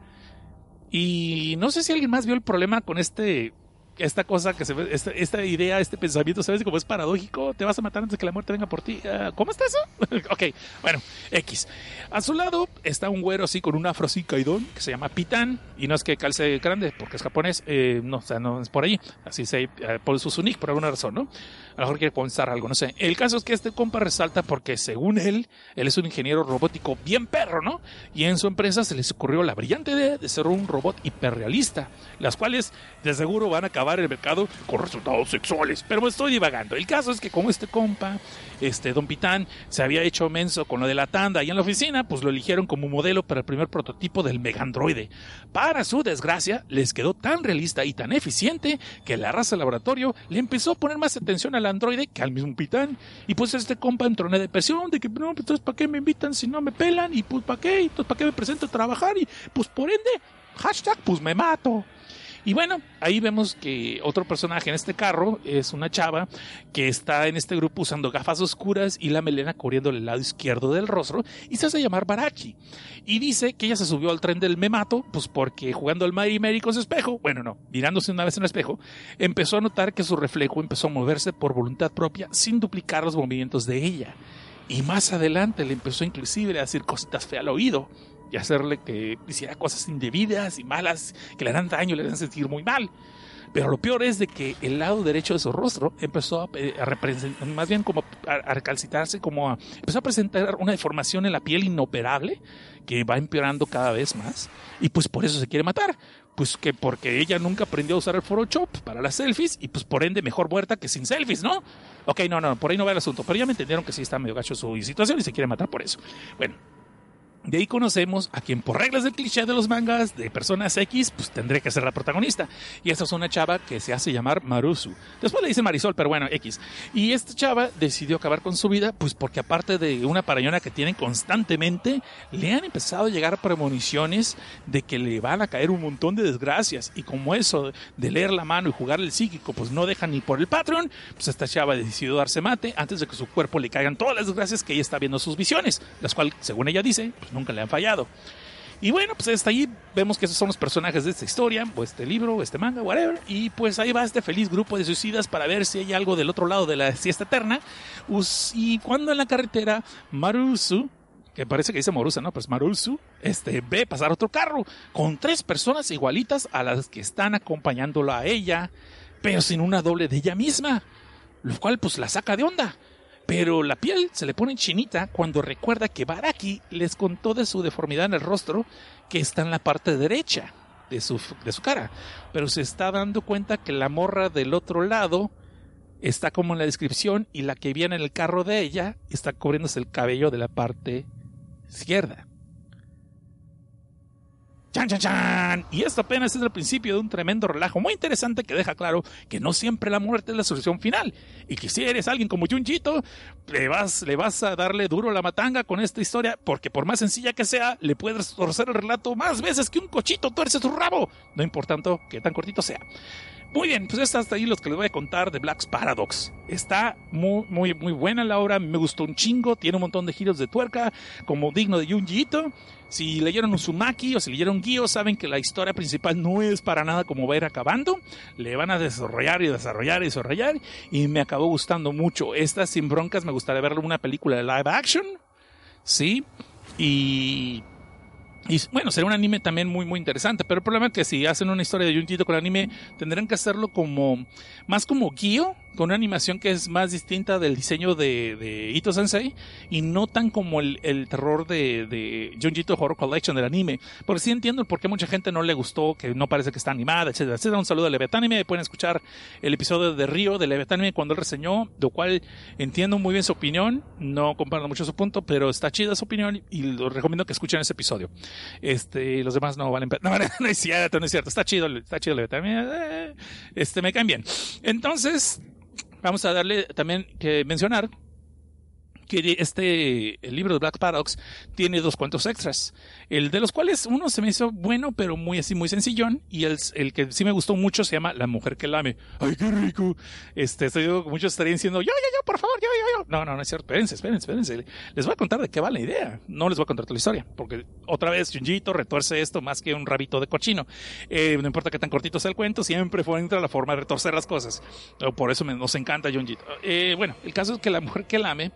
Y no sé si alguien más vio el problema con este esta cosa que se ve, esta, idea, este pensamiento, ¿sabes cómo es paradójico? Te vas a matar antes que la muerte venga por ti. Uh, ¿Cómo está eso? ok, bueno, X. A su lado está un güero así con un afro así caidón que se llama Pitán. Y no es que calce grande porque es japonés, eh, no, o sea, no es por ahí. Así se eh, por su unique por alguna razón, ¿no? A lo mejor quiere pensar algo, no sé. El caso es que este compa resalta porque, según él, él es un ingeniero robótico bien perro, ¿no? Y en su empresa se les ocurrió la brillante idea de ser un robot hiperrealista, las cuales de seguro van a acabar el mercado con resultados sexuales. Pero me estoy divagando. El caso es que, como este compa, este Don Pitán, se había hecho menso con lo de la tanda y en la oficina, pues lo eligieron como modelo para el primer prototipo del megandroide. Para su desgracia, les quedó tan realista y tan eficiente que la raza laboratorio le empezó a poner más atención al androide que al mismo Pitán. Y pues este compa entró en depresión de que, no, pues entonces, ¿para qué me invitan si no me pelan? Y pues, ¿para qué? ¿para qué me presento a trabajar? Y pues, por ende, hashtag, pues me mato. Y bueno, ahí vemos que otro personaje en este carro es una chava que está en este grupo usando gafas oscuras y la melena cubriendo el lado izquierdo del rostro y se hace llamar Barachi. Y dice que ella se subió al tren del Memato, pues porque jugando al Mary Mary con su espejo, bueno, no, mirándose una vez en el espejo, empezó a notar que su reflejo empezó a moverse por voluntad propia sin duplicar los movimientos de ella. Y más adelante le empezó inclusive a decir cositas feas al oído y hacerle que hiciera cosas indebidas y malas que le dan daño, le dan sentir muy mal. Pero lo peor es de que el lado derecho de su rostro empezó a, a representar, más bien como a, a, recalcitarse, como a, empezó a presentar una deformación en la piel inoperable que va empeorando cada vez más y pues por eso se quiere matar. Pues que porque ella nunca aprendió a usar el Photoshop para las selfies y pues por ende mejor muerta que sin selfies, ¿no? Ok, no, no, por ahí no va el asunto, pero ya me entendieron que sí está medio gacho su situación y se quiere matar por eso. Bueno, de ahí conocemos a quien por reglas del cliché de los mangas de personas X, pues tendré que ser la protagonista. Y esta es una chava que se hace llamar Marusu. Después le dice Marisol, pero bueno, X. Y esta chava decidió acabar con su vida, pues porque aparte de una parañona que tienen constantemente, le han empezado a llegar premoniciones de que le van a caer un montón de desgracias. Y como eso de leer la mano y jugar el psíquico, pues no deja ni por el Patreon, pues esta chava decidió darse mate antes de que su cuerpo le caigan todas las desgracias que ella está viendo sus visiones, las cuales, según ella dice, pues nunca le han fallado. Y bueno, pues hasta ahí vemos que esos son los personajes de esta historia, o este libro, o este manga, whatever. Y pues ahí va este feliz grupo de suicidas para ver si hay algo del otro lado de la siesta eterna. Y cuando en la carretera, Marusu, que parece que dice Morusa, ¿no? Pues Marusu, este, ve pasar otro carro con tres personas igualitas a las que están acompañándola a ella, pero sin una doble de ella misma. Lo cual pues la saca de onda pero la piel se le pone chinita cuando recuerda que Baraki les contó de su deformidad en el rostro que está en la parte derecha de su, de su cara, pero se está dando cuenta que la morra del otro lado está como en la descripción y la que viene en el carro de ella está cubriéndose el cabello de la parte izquierda. ¡Chan, chan, chan! Y esto apenas es el principio de un tremendo relajo muy interesante que deja claro que no siempre la muerte es la solución final. Y que si eres alguien como Junjito, le vas, le vas a darle duro la matanga con esta historia, porque por más sencilla que sea, le puedes torcer el relato más veces que un cochito tuerce su rabo. No importando que tan cortito sea. Muy bien, pues hasta ahí los que les voy a contar de Black's Paradox. Está muy, muy, muy buena la obra, me gustó un chingo, tiene un montón de giros de tuerca, como digno de Junjiito. Si leyeron Uzumaki o si leyeron Gyo, saben que la historia principal no es para nada como va a ir acabando. Le van a desarrollar y desarrollar y desarrollar. Y me acabó gustando mucho. Esta, sin broncas, me gustaría verlo una película de live action. Sí. Y y bueno, será un anime también muy, muy interesante. Pero el problema es que si hacen una historia de Junjito con anime, tendrán que hacerlo como, más como Gyo, con una animación que es más distinta del diseño de, de Ito Sensei y no tan como el, terror de, de Junjito Horror Collection del anime. Porque sí entiendo por qué mucha gente no le gustó, que no parece que está animada, etcétera, etcétera. Un saludo a Leviatánime, pueden escuchar el episodio de Río de Leviatánime cuando él reseñó, lo cual entiendo muy bien su opinión, no comparto mucho su punto, pero está chida su opinión y lo recomiendo que escuchen ese episodio. Este, los demás no valen, no, no es cierto, no es cierto, está chido, está chido Leviatánime, eh, este, me caen bien. Entonces, vamos a darle también que mencionar que este libro de Black Paradox tiene dos cuentos extras. El de los cuales uno se me hizo bueno, pero muy así, muy sencillón. Y el, el que sí me gustó mucho se llama La mujer que lame. ¡Ay, qué rico! Este, estoy muchos estarían diciendo, yo, yo, yo, por favor, yo, yo, yo. No, no, no es cierto. Espérense, espérense, espérense. Les voy a contar de qué va la idea. No les voy a contar toda la historia. Porque otra vez, Junjito retuerce esto más que un rabito de cochino. Eh, no importa que tan cortito sea el cuento, siempre fue entra la forma de retorcer las cosas. Por eso me, nos encanta Junjito. Eh, bueno, el caso es que la mujer que lame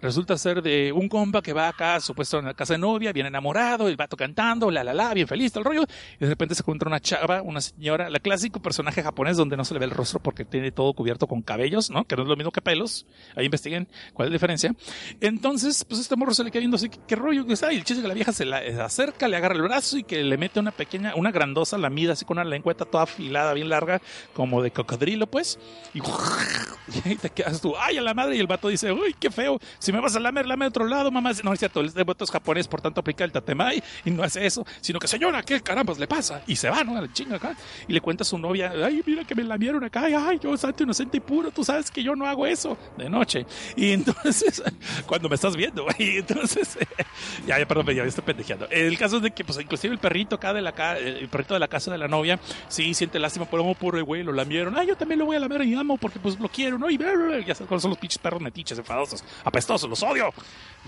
resulta ser de un compa que va acá, supuesto en la casa de novia, bien enamorado, el vato cantando, la la la, bien feliz, todo el rollo, y de repente se encuentra una chava, una señora, la clásico personaje japonés donde no se le ve el rostro porque tiene todo cubierto con cabellos, ¿no? Que no es lo mismo que pelos, ahí investiguen cuál es la diferencia. Entonces, pues este morro se le queda viendo así, ¿qué, rollo que está? Y el chiste que la vieja se la acerca, le agarra el brazo y que le mete una pequeña, una grandosa lamida así con una lengüeta toda afilada, bien larga, como de cocodrilo, pues, y, y te quedas tú, ay, a la madre, y el vato dice, uy, qué feo, si me vas a lamer, lame a otro lado, mamá. No es cierto, el vato es japonés, por tanto aplica el tatemai y no hace eso, sino que, señora, ¿qué carambas le pasa? Y se va, ¿no? A la chinga acá. Y le cuenta a su novia, ay, mira que me lamieron acá, ay, yo santo inocente y puro, tú sabes que yo no hago eso de noche. Y entonces, cuando me estás viendo, y entonces, ya, ya, perdón, ya estoy pendejeando. El caso es de que, pues, inclusive el perrito acá de la ca el perrito de la casa de la novia, sí siente lástima por un pobre güey, lo lamieron, ay, yo también lo voy a lamer y amo porque, pues, lo quiero, ¿no? Y ya sabes cuáles son los pinches perros metiches, enfadosos, apestosos, los odio.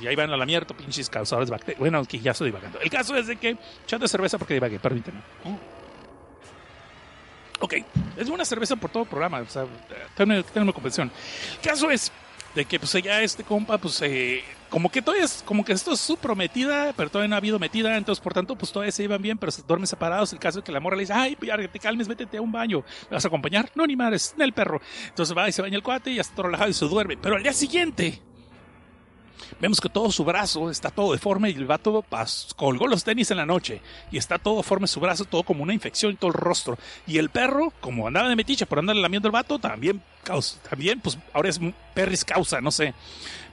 Y ahí van a la mierda, pinches causadores bacterias. Bueno, que ya estoy divagando. El caso es de que, chat de cerveza porque divagué, permíteme. Ok, es una cerveza por todo programa, o sea, tengo, una comprensión. El caso es de que, pues, ya este compa, pues, eh, como que todavía es, como que esto es su prometida, pero todavía no ha habido metida, entonces, por tanto, pues, todavía se iban bien, pero se duermen separados. El caso es que la morra le dice, ay, ya, te calmes, vétete a un baño, ¿me vas a acompañar? No, ni madres, el perro. Entonces va y se baña el cuate y ya está todo relajado y se duerme. Pero al día siguiente, Vemos que todo su brazo está todo deforme y el vato pas, colgó los tenis en la noche y está todo deforme su brazo, todo como una infección en todo el rostro. Y el perro, como andaba de metiche por andarle lamiendo el vato, también, también pues ahora es perris causa, no sé.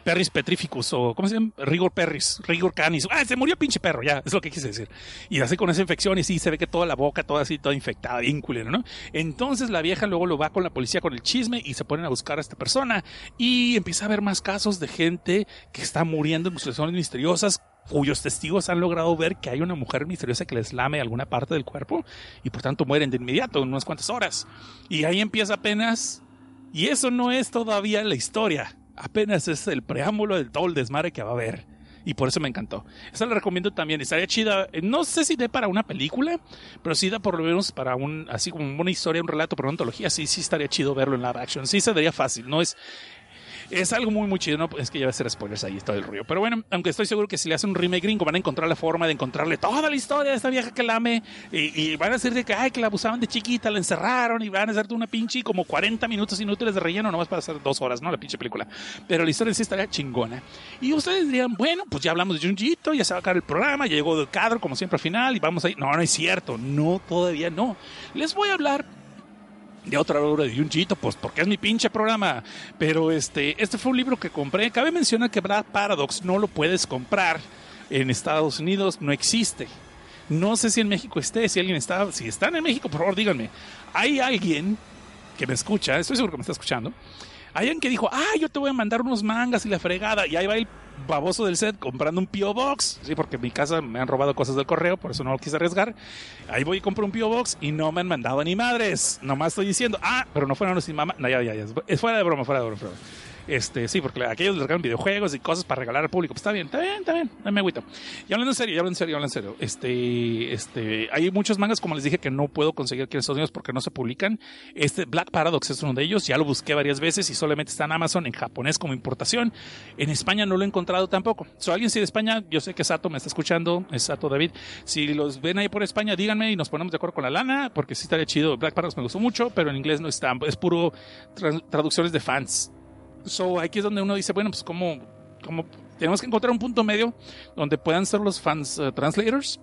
Perris petrificus o ¿cómo se llama? Rigor perris, rigor canis. Ah, se murió pinche perro, ya, es lo que quise decir. Y así con esa infección y sí se ve que toda la boca toda así toda infectada, bien ¿no? Entonces la vieja luego lo va con la policía con el chisme y se ponen a buscar a esta persona y empieza a haber más casos de gente que está muriendo en situaciones misteriosas cuyos testigos han logrado ver que hay una mujer misteriosa que les lame alguna parte del cuerpo y por tanto mueren de inmediato en unas cuantas horas. Y ahí empieza apenas y eso no es todavía la historia apenas es el preámbulo del todo el desmadre que va a haber. Y por eso me encantó. Esa la recomiendo también. Estaría chida. No sé si dé para una película, pero sí da por lo menos para un, así como una historia, un relato, para una antología. Sí, sí estaría chido verlo en live action. Sí se daría fácil. No es, es algo muy, muy chido. No, es que ya va a ser spoilers ahí, todo el rollo. Pero bueno, aunque estoy seguro que si le hacen un remake gringo, van a encontrar la forma de encontrarle toda la historia de esta vieja que la ame. Y, y van a decir de que, ay, que la abusaban de chiquita, la encerraron y van a hacerte una pinche como 40 minutos inútiles de relleno, nomás para hacer dos horas, ¿no? La pinche película. Pero la historia sí estaría chingona. Y ustedes dirían, bueno, pues ya hablamos de Junjito, ya se va a acabar el programa, ya llegó del cadro, como siempre, al final, y vamos ahí. No, no es cierto. No, todavía no. Les voy a hablar de otra obra de Junjito, pues porque es mi pinche programa. Pero este, este fue un libro que compré. Cabe mencionar que Black Paradox no lo puedes comprar en Estados Unidos, no existe. No sé si en México esté, si alguien está, si están en México, por favor díganme. Hay alguien que me escucha, estoy seguro que me está escuchando. Alguien que dijo, ah, yo te voy a mandar unos mangas y la fregada. Y ahí va el baboso del set comprando un P.O. Box. Sí, porque en mi casa me han robado cosas del correo, por eso no lo quise arriesgar. Ahí voy y compro un P.O. Box y no me han mandado ni madres. Nomás estoy diciendo, ah, pero no fueron los sin mamá. No, ya, ya, ya. Es fuera de broma, fuera de broma. Fuera. Este, sí, porque aquellos les regalan videojuegos y cosas para regalar al público. Pues está bien, está bien, está bien, no me agüito. Y hablando en serio, hablando en serio, hablando en serio. Este, este, hay muchos mangas, como les dije, que no puedo conseguir aquí en Estados Unidos porque no se publican. Este Black Paradox es uno de ellos, ya lo busqué varias veces y solamente está en Amazon en japonés como importación. En España no lo he encontrado tampoco. Si alguien si de España, yo sé que Sato me está escuchando, es Sato David. Si los ven ahí por España, díganme y nos ponemos de acuerdo con la lana, porque sí estaría chido. Black Paradox me gustó mucho, pero en inglés no está, es puro tra- traducciones de fans. So, aquí es donde uno dice, bueno, pues como, como tenemos que encontrar un punto medio donde puedan ser los fans eh, translators,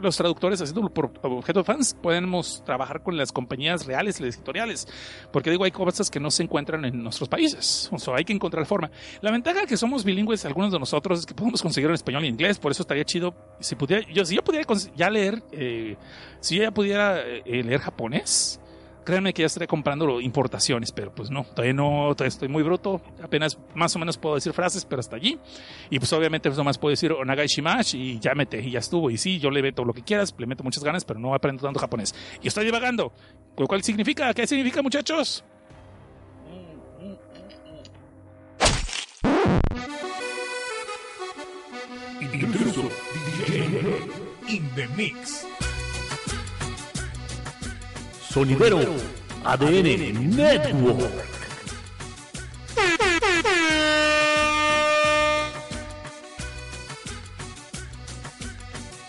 los traductores haciéndolo por objeto de fans, podemos trabajar con las compañías reales, las editoriales, porque digo, hay cosas que no se encuentran en nuestros países, o sea, hay que encontrar forma. La ventaja que somos bilingües, algunos de nosotros, es que podemos conseguir en español e inglés, por eso estaría chido, si pudiera, yo, si yo pudiera ya leer, eh, si yo ya pudiera eh, leer japonés, créanme que ya estaré comprando importaciones, pero pues no, todavía no, todavía estoy muy bruto, apenas más o menos puedo decir frases, pero hasta allí. Y pues obviamente pues nomás puedo decir Onagai Shimash y ya mete, y ya estuvo. Y sí, yo le meto lo que quieras, le meto muchas ganas, pero no aprendo tanto japonés. Y estoy divagando. ¿Cu- ¿Cuál significa? ¿Qué significa, muchachos? In the mix. Sonidero ADN Network.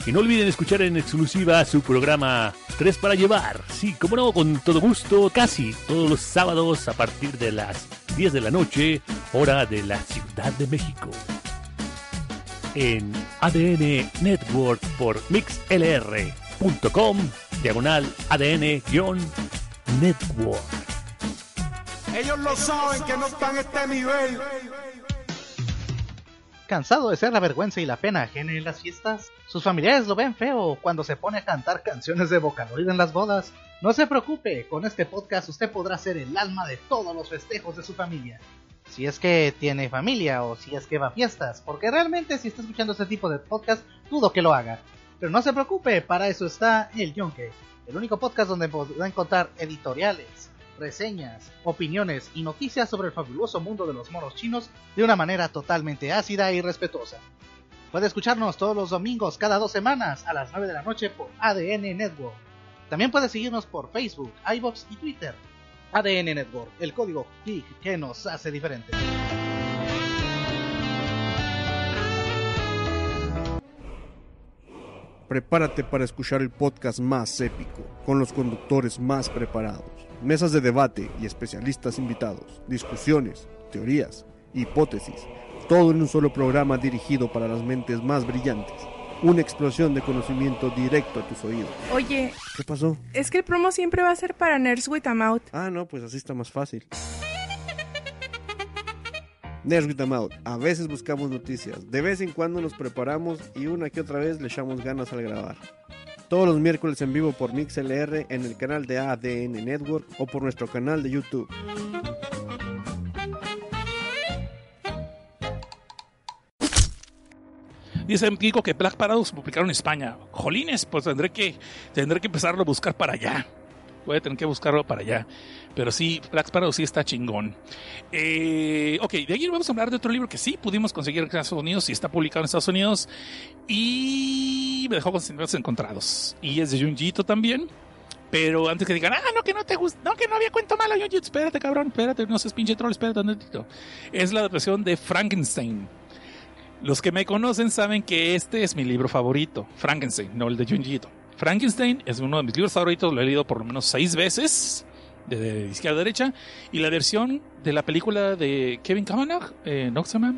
Y no olviden escuchar en exclusiva su programa 3 para llevar. Sí, como no, con todo gusto, casi todos los sábados a partir de las 10 de la noche, hora de la Ciudad de México. En ADN Network por mixlr.com, diagonal ADN-network. Ellos lo saben que no están a este nivel. ¿Cansado de ser la vergüenza y la pena ajena en las fiestas? ¿Sus familiares lo ven feo cuando se pone a cantar canciones de Vocaloid en las bodas? No se preocupe, con este podcast usted podrá ser el alma de todos los festejos de su familia. Si es que tiene familia o si es que va a fiestas, porque realmente si está escuchando este tipo de podcast, dudo que lo haga. Pero no se preocupe, para eso está El Yonke, el único podcast donde podrá encontrar editoriales, reseñas, opiniones y noticias sobre el fabuloso mundo de los monos chinos de una manera totalmente ácida y respetuosa. Puede escucharnos todos los domingos cada dos semanas a las 9 de la noche por ADN Network. También puede seguirnos por Facebook, iBox y Twitter. ADN Network, el código geek que nos hace diferentes. Prepárate para escuchar el podcast más épico, con los conductores más preparados, mesas de debate y especialistas invitados, discusiones, teorías, hipótesis, todo en un solo programa dirigido para las mentes más brillantes. Una explosión de conocimiento directo a tus oídos. Oye, ¿Qué pasó? es que el promo siempre va a ser para Nerds with a Mouth. Ah, no, pues así está más fácil. With a veces buscamos noticias, de vez en cuando nos preparamos y una que otra vez le echamos ganas al grabar. Todos los miércoles en vivo por MixLR en el canal de ADN Network o por nuestro canal de YouTube. Dice Kiko que Black Paradox publicaron en España. Jolines, pues tendré que, tendré que empezarlo a buscar para allá. Voy a tener que buscarlo para allá. Pero sí, Black Paradox sí está chingón. Eh, ok, de ahí vamos a hablar de otro libro que sí pudimos conseguir en Estados Unidos y está publicado en Estados Unidos. Y me dejó con sentimientos encontrados. Y es de Junjito también. Pero antes que digan, ah, no, que no te gusta, no, que no había cuento malo, Junjito, espérate, cabrón, espérate, no seas pinche troll, espérate un tantito. Es la adaptación de Frankenstein. Los que me conocen saben que este es mi libro favorito, Frankenstein, no el de Junjito. Frankenstein es uno de mis libros favoritos, lo he leído por lo menos seis veces, de, izquierda a derecha, y la versión de la película de Kevin Kavanagh, eh, ¿no se llama?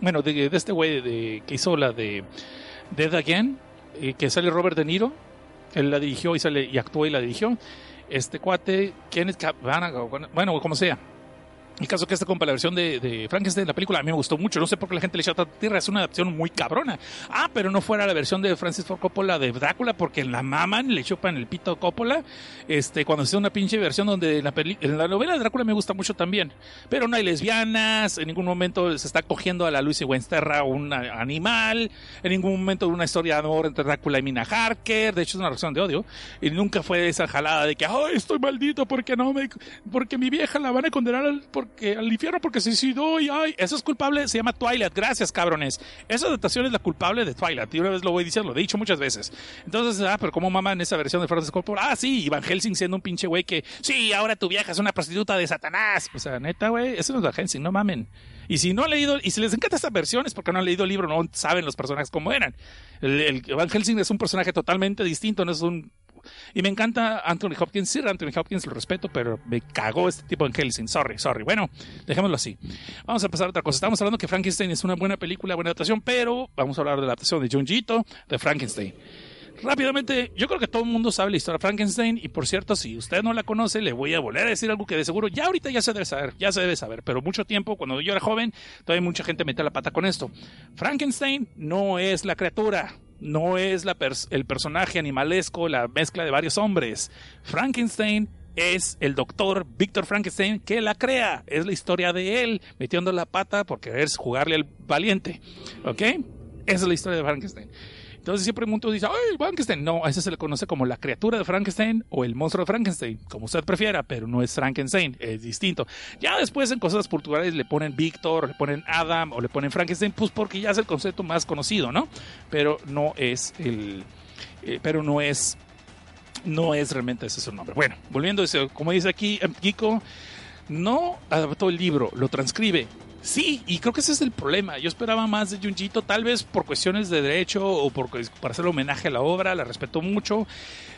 Bueno, de, de este güey de, que hizo la de Dead Again, eh, que sale Robert De Niro, él la dirigió y, sale, y actuó y la dirigió. Este cuate, Kenneth Kavanagh, bueno, como sea. El caso que esta compa, la versión de, de Frankenstein, la película, a mí me gustó mucho. No sé por qué la gente le echa tanta tierra. Es una adaptación muy cabrona. Ah, pero no fuera la versión de Francis Ford Coppola de Drácula, porque la maman, le chupan el pito a Coppola. Este, cuando hace una pinche versión donde la, peli- en la novela de Drácula me gusta mucho también. Pero no hay lesbianas, en ningún momento se está cogiendo a la Lucy Wensterra un animal, en ningún momento una historia de amor entre Drácula y Mina Harker. De hecho, es una relación de odio. Y nunca fue esa jalada de que, ay, estoy maldito porque no me, porque mi vieja la van a condenar al- porque al infierno porque se suicidó y ay, eso es culpable, se llama Twilight. Gracias, cabrones. Esa adaptación es la culpable de Twilight. Y una vez lo voy diciendo, lo he dicho muchas veces. Entonces, ah, pero ¿cómo maman esa versión de Francis Coppola? Ah, sí, Van Helsing siendo un pinche güey que, sí, ahora tu vieja es una prostituta de Satanás. O sea, neta, güey, eso no es Van Helsing, no mamen. Y si no han leído, y si les encanta esta versión es porque no han leído el libro, no saben los personajes cómo eran. El, el Van Helsing es un personaje totalmente distinto, no es un y me encanta Anthony Hopkins. Sí, Anthony Hopkins lo respeto, pero me cagó este tipo en Helsing. Sorry, sorry. Bueno, dejémoslo así. Vamos a empezar otra cosa. Estamos hablando que Frankenstein es una buena película, buena adaptación, pero vamos a hablar de la adaptación de Junjito de Frankenstein. Rápidamente, yo creo que todo el mundo sabe la historia de Frankenstein y por cierto, si usted no la conoce, le voy a volver a decir algo que de seguro ya ahorita ya se debe saber, ya se debe saber, pero mucho tiempo, cuando yo era joven, todavía mucha gente mete la pata con esto. Frankenstein no es la criatura, no es el personaje animalesco, la mezcla de varios hombres. Frankenstein es el doctor Víctor Frankenstein que la crea. Es la historia de él metiendo la pata por querer jugarle al valiente. ¿Ok? Esa es la historia de Frankenstein. Entonces siempre mundo dice, ¡ay, Frankenstein! No, a ese se le conoce como la criatura de Frankenstein o el monstruo de Frankenstein, como usted prefiera, pero no es Frankenstein, es distinto. Ya después en cosas culturales le ponen Víctor, le ponen Adam o le ponen Frankenstein, pues porque ya es el concepto más conocido, ¿no? Pero no es el... Eh, pero no es... No es realmente ese su nombre. Bueno, volviendo a eso, como dice aquí Kiko, no adaptó el libro, lo transcribe, Sí, y creo que ese es el problema. Yo esperaba más de Junjito, tal vez por cuestiones de derecho o por, para hacer homenaje a la obra, la respeto mucho.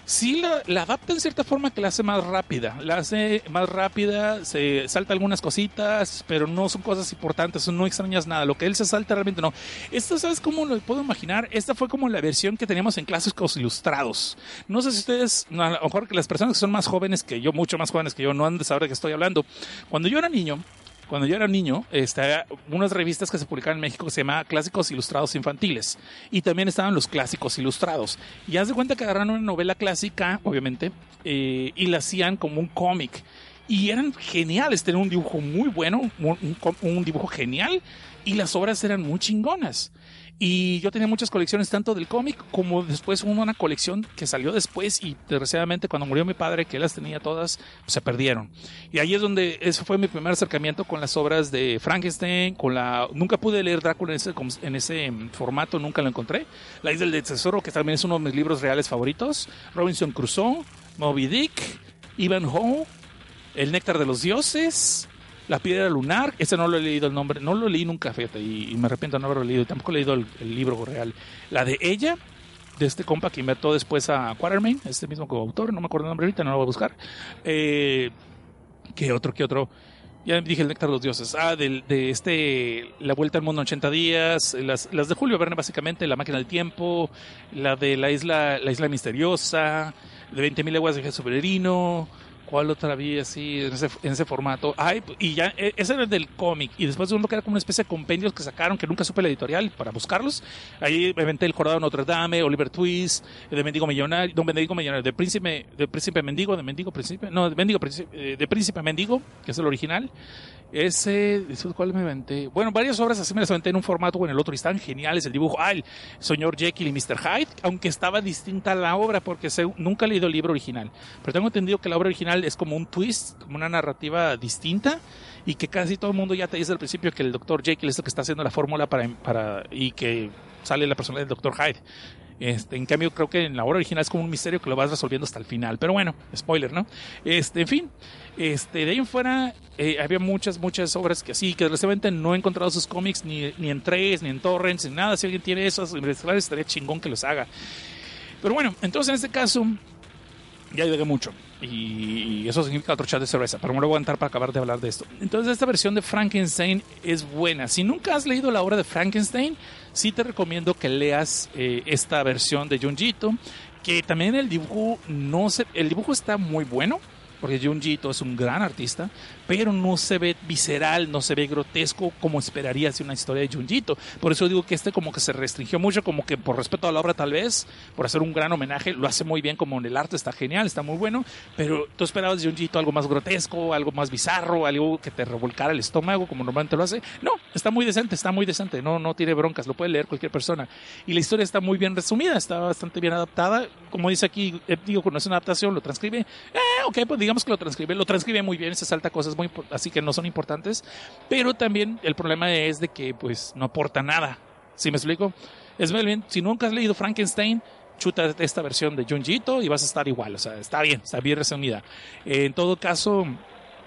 Sí, la, adapta en cierta forma que la hace más rápida. La hace más rápida, se salta algunas cositas, pero no son cosas importantes, no extrañas nada. Lo que él se salta realmente no. Esto, ¿sabes cómo lo puedo imaginar? Esta fue como la versión que teníamos en clásicos ilustrados. No sé si ustedes, a lo mejor que las personas que son más jóvenes que yo, mucho más jóvenes que yo, no han de saber de qué estoy hablando. Cuando yo era niño, cuando yo era niño, estaban unas revistas que se publicaban en México que se llamaban Clásicos Ilustrados Infantiles. Y también estaban los Clásicos Ilustrados. Y haz de cuenta que agarraron una novela clásica, obviamente, eh, y la hacían como un cómic. Y eran geniales, tenían un dibujo muy bueno, un dibujo genial, y las obras eran muy chingonas. Y yo tenía muchas colecciones, tanto del cómic como después una colección que salió después y desgraciadamente cuando murió mi padre, que las tenía todas, pues, se perdieron. Y ahí es donde, eso fue mi primer acercamiento con las obras de Frankenstein, con la... Nunca pude leer Drácula en ese, en ese formato, nunca lo encontré. La isla del tesoro, que también es uno de mis libros reales favoritos. Robinson Crusoe, Moby Dick, Ivanhoe, El néctar de los dioses la piedra lunar, ese no lo he leído el nombre, no lo leí nunca, fíjate, y, me arrepiento de no haberlo leído, tampoco he leído el, libro real. La de ella, de este compa que inventó después a Quatermain, este mismo coautor, no me acuerdo el nombre ahorita, no lo voy a buscar. Eh, ¿Qué otro, qué otro? Ya dije el néctar de los dioses. Ah, de, de este, La Vuelta al Mundo en 80 días, las, las de Julio Verne básicamente, La Máquina del Tiempo, la de la isla, la isla misteriosa, de 20.000 leguas de Jesús Peregrino, ¿Cuál otra vi así en ese, en ese formato? Ay, y ya, e, ese era el del cómic. Y después uno que era como una especie de compendios que sacaron, que nunca supe la editorial para buscarlos. Ahí me inventé El Jordado Notre Dame, Oliver Twist, de Mendigo Millonario, no, Mendigo Millonario, de Príncipe, de Príncipe Mendigo, de Mendigo Príncipe, no, de Mendigo Príncipe, eh, de Príncipe Mendigo, que es el original. Ese, ¿cuál me inventé? Bueno, varias obras así me las inventé en un formato o en el otro y están geniales. El dibujo, ah, el señor Jekyll y Mr. Hyde, aunque estaba distinta la obra porque nunca he leído el libro original. Pero tengo entendido que la obra original es como un twist, como una narrativa distinta y que casi todo el mundo ya te dice al principio que el doctor Jekyll es el que está haciendo la fórmula para, para, y que sale la persona del doctor Hyde. Este, en cambio, creo que en la obra original es como un misterio que lo vas resolviendo hasta el final. Pero bueno, spoiler, ¿no? Este, en fin, este, de ahí en fuera eh, había muchas, muchas obras que sí, que desgraciadamente no he encontrado sus cómics ni, ni en tres, ni en torrents, ni nada. Si alguien tiene esos, estaría chingón que los haga. Pero bueno, entonces en este caso, ya llegué mucho. Y eso significa otro chat de cerveza, pero me lo voy a aguantar para acabar de hablar de esto. Entonces, esta versión de Frankenstein es buena. Si nunca has leído la obra de Frankenstein, sí te recomiendo que leas eh, esta versión de Junjito, que también el dibujo no se, el dibujo está muy bueno porque Junjito es un gran artista, pero no se ve visceral, no se ve grotesco como esperaría si una historia de Junjito. Por eso digo que este como que se restringió mucho, como que por respeto a la obra tal vez, por hacer un gran homenaje, lo hace muy bien como en el arte, está genial, está muy bueno, pero tú esperabas de Junjito algo más grotesco, algo más bizarro, algo que te revolcara el estómago como normalmente lo hace. No, está muy decente, está muy decente, no, no tiene broncas, lo puede leer cualquier persona. Y la historia está muy bien resumida, está bastante bien adaptada, como dice aquí, eh, digo, cuando es una adaptación, lo transcribe, eh, ok, pues digamos que lo transcribe, lo transcribe muy bien, se salta cosas muy así que no son importantes, pero también el problema es de que pues no aporta nada. ¿Sí me explico? Es muy bien, si nunca has leído Frankenstein, chuta esta versión de Junji Ito y vas a estar igual, o sea, está bien, está bien resumida. Eh, en todo caso,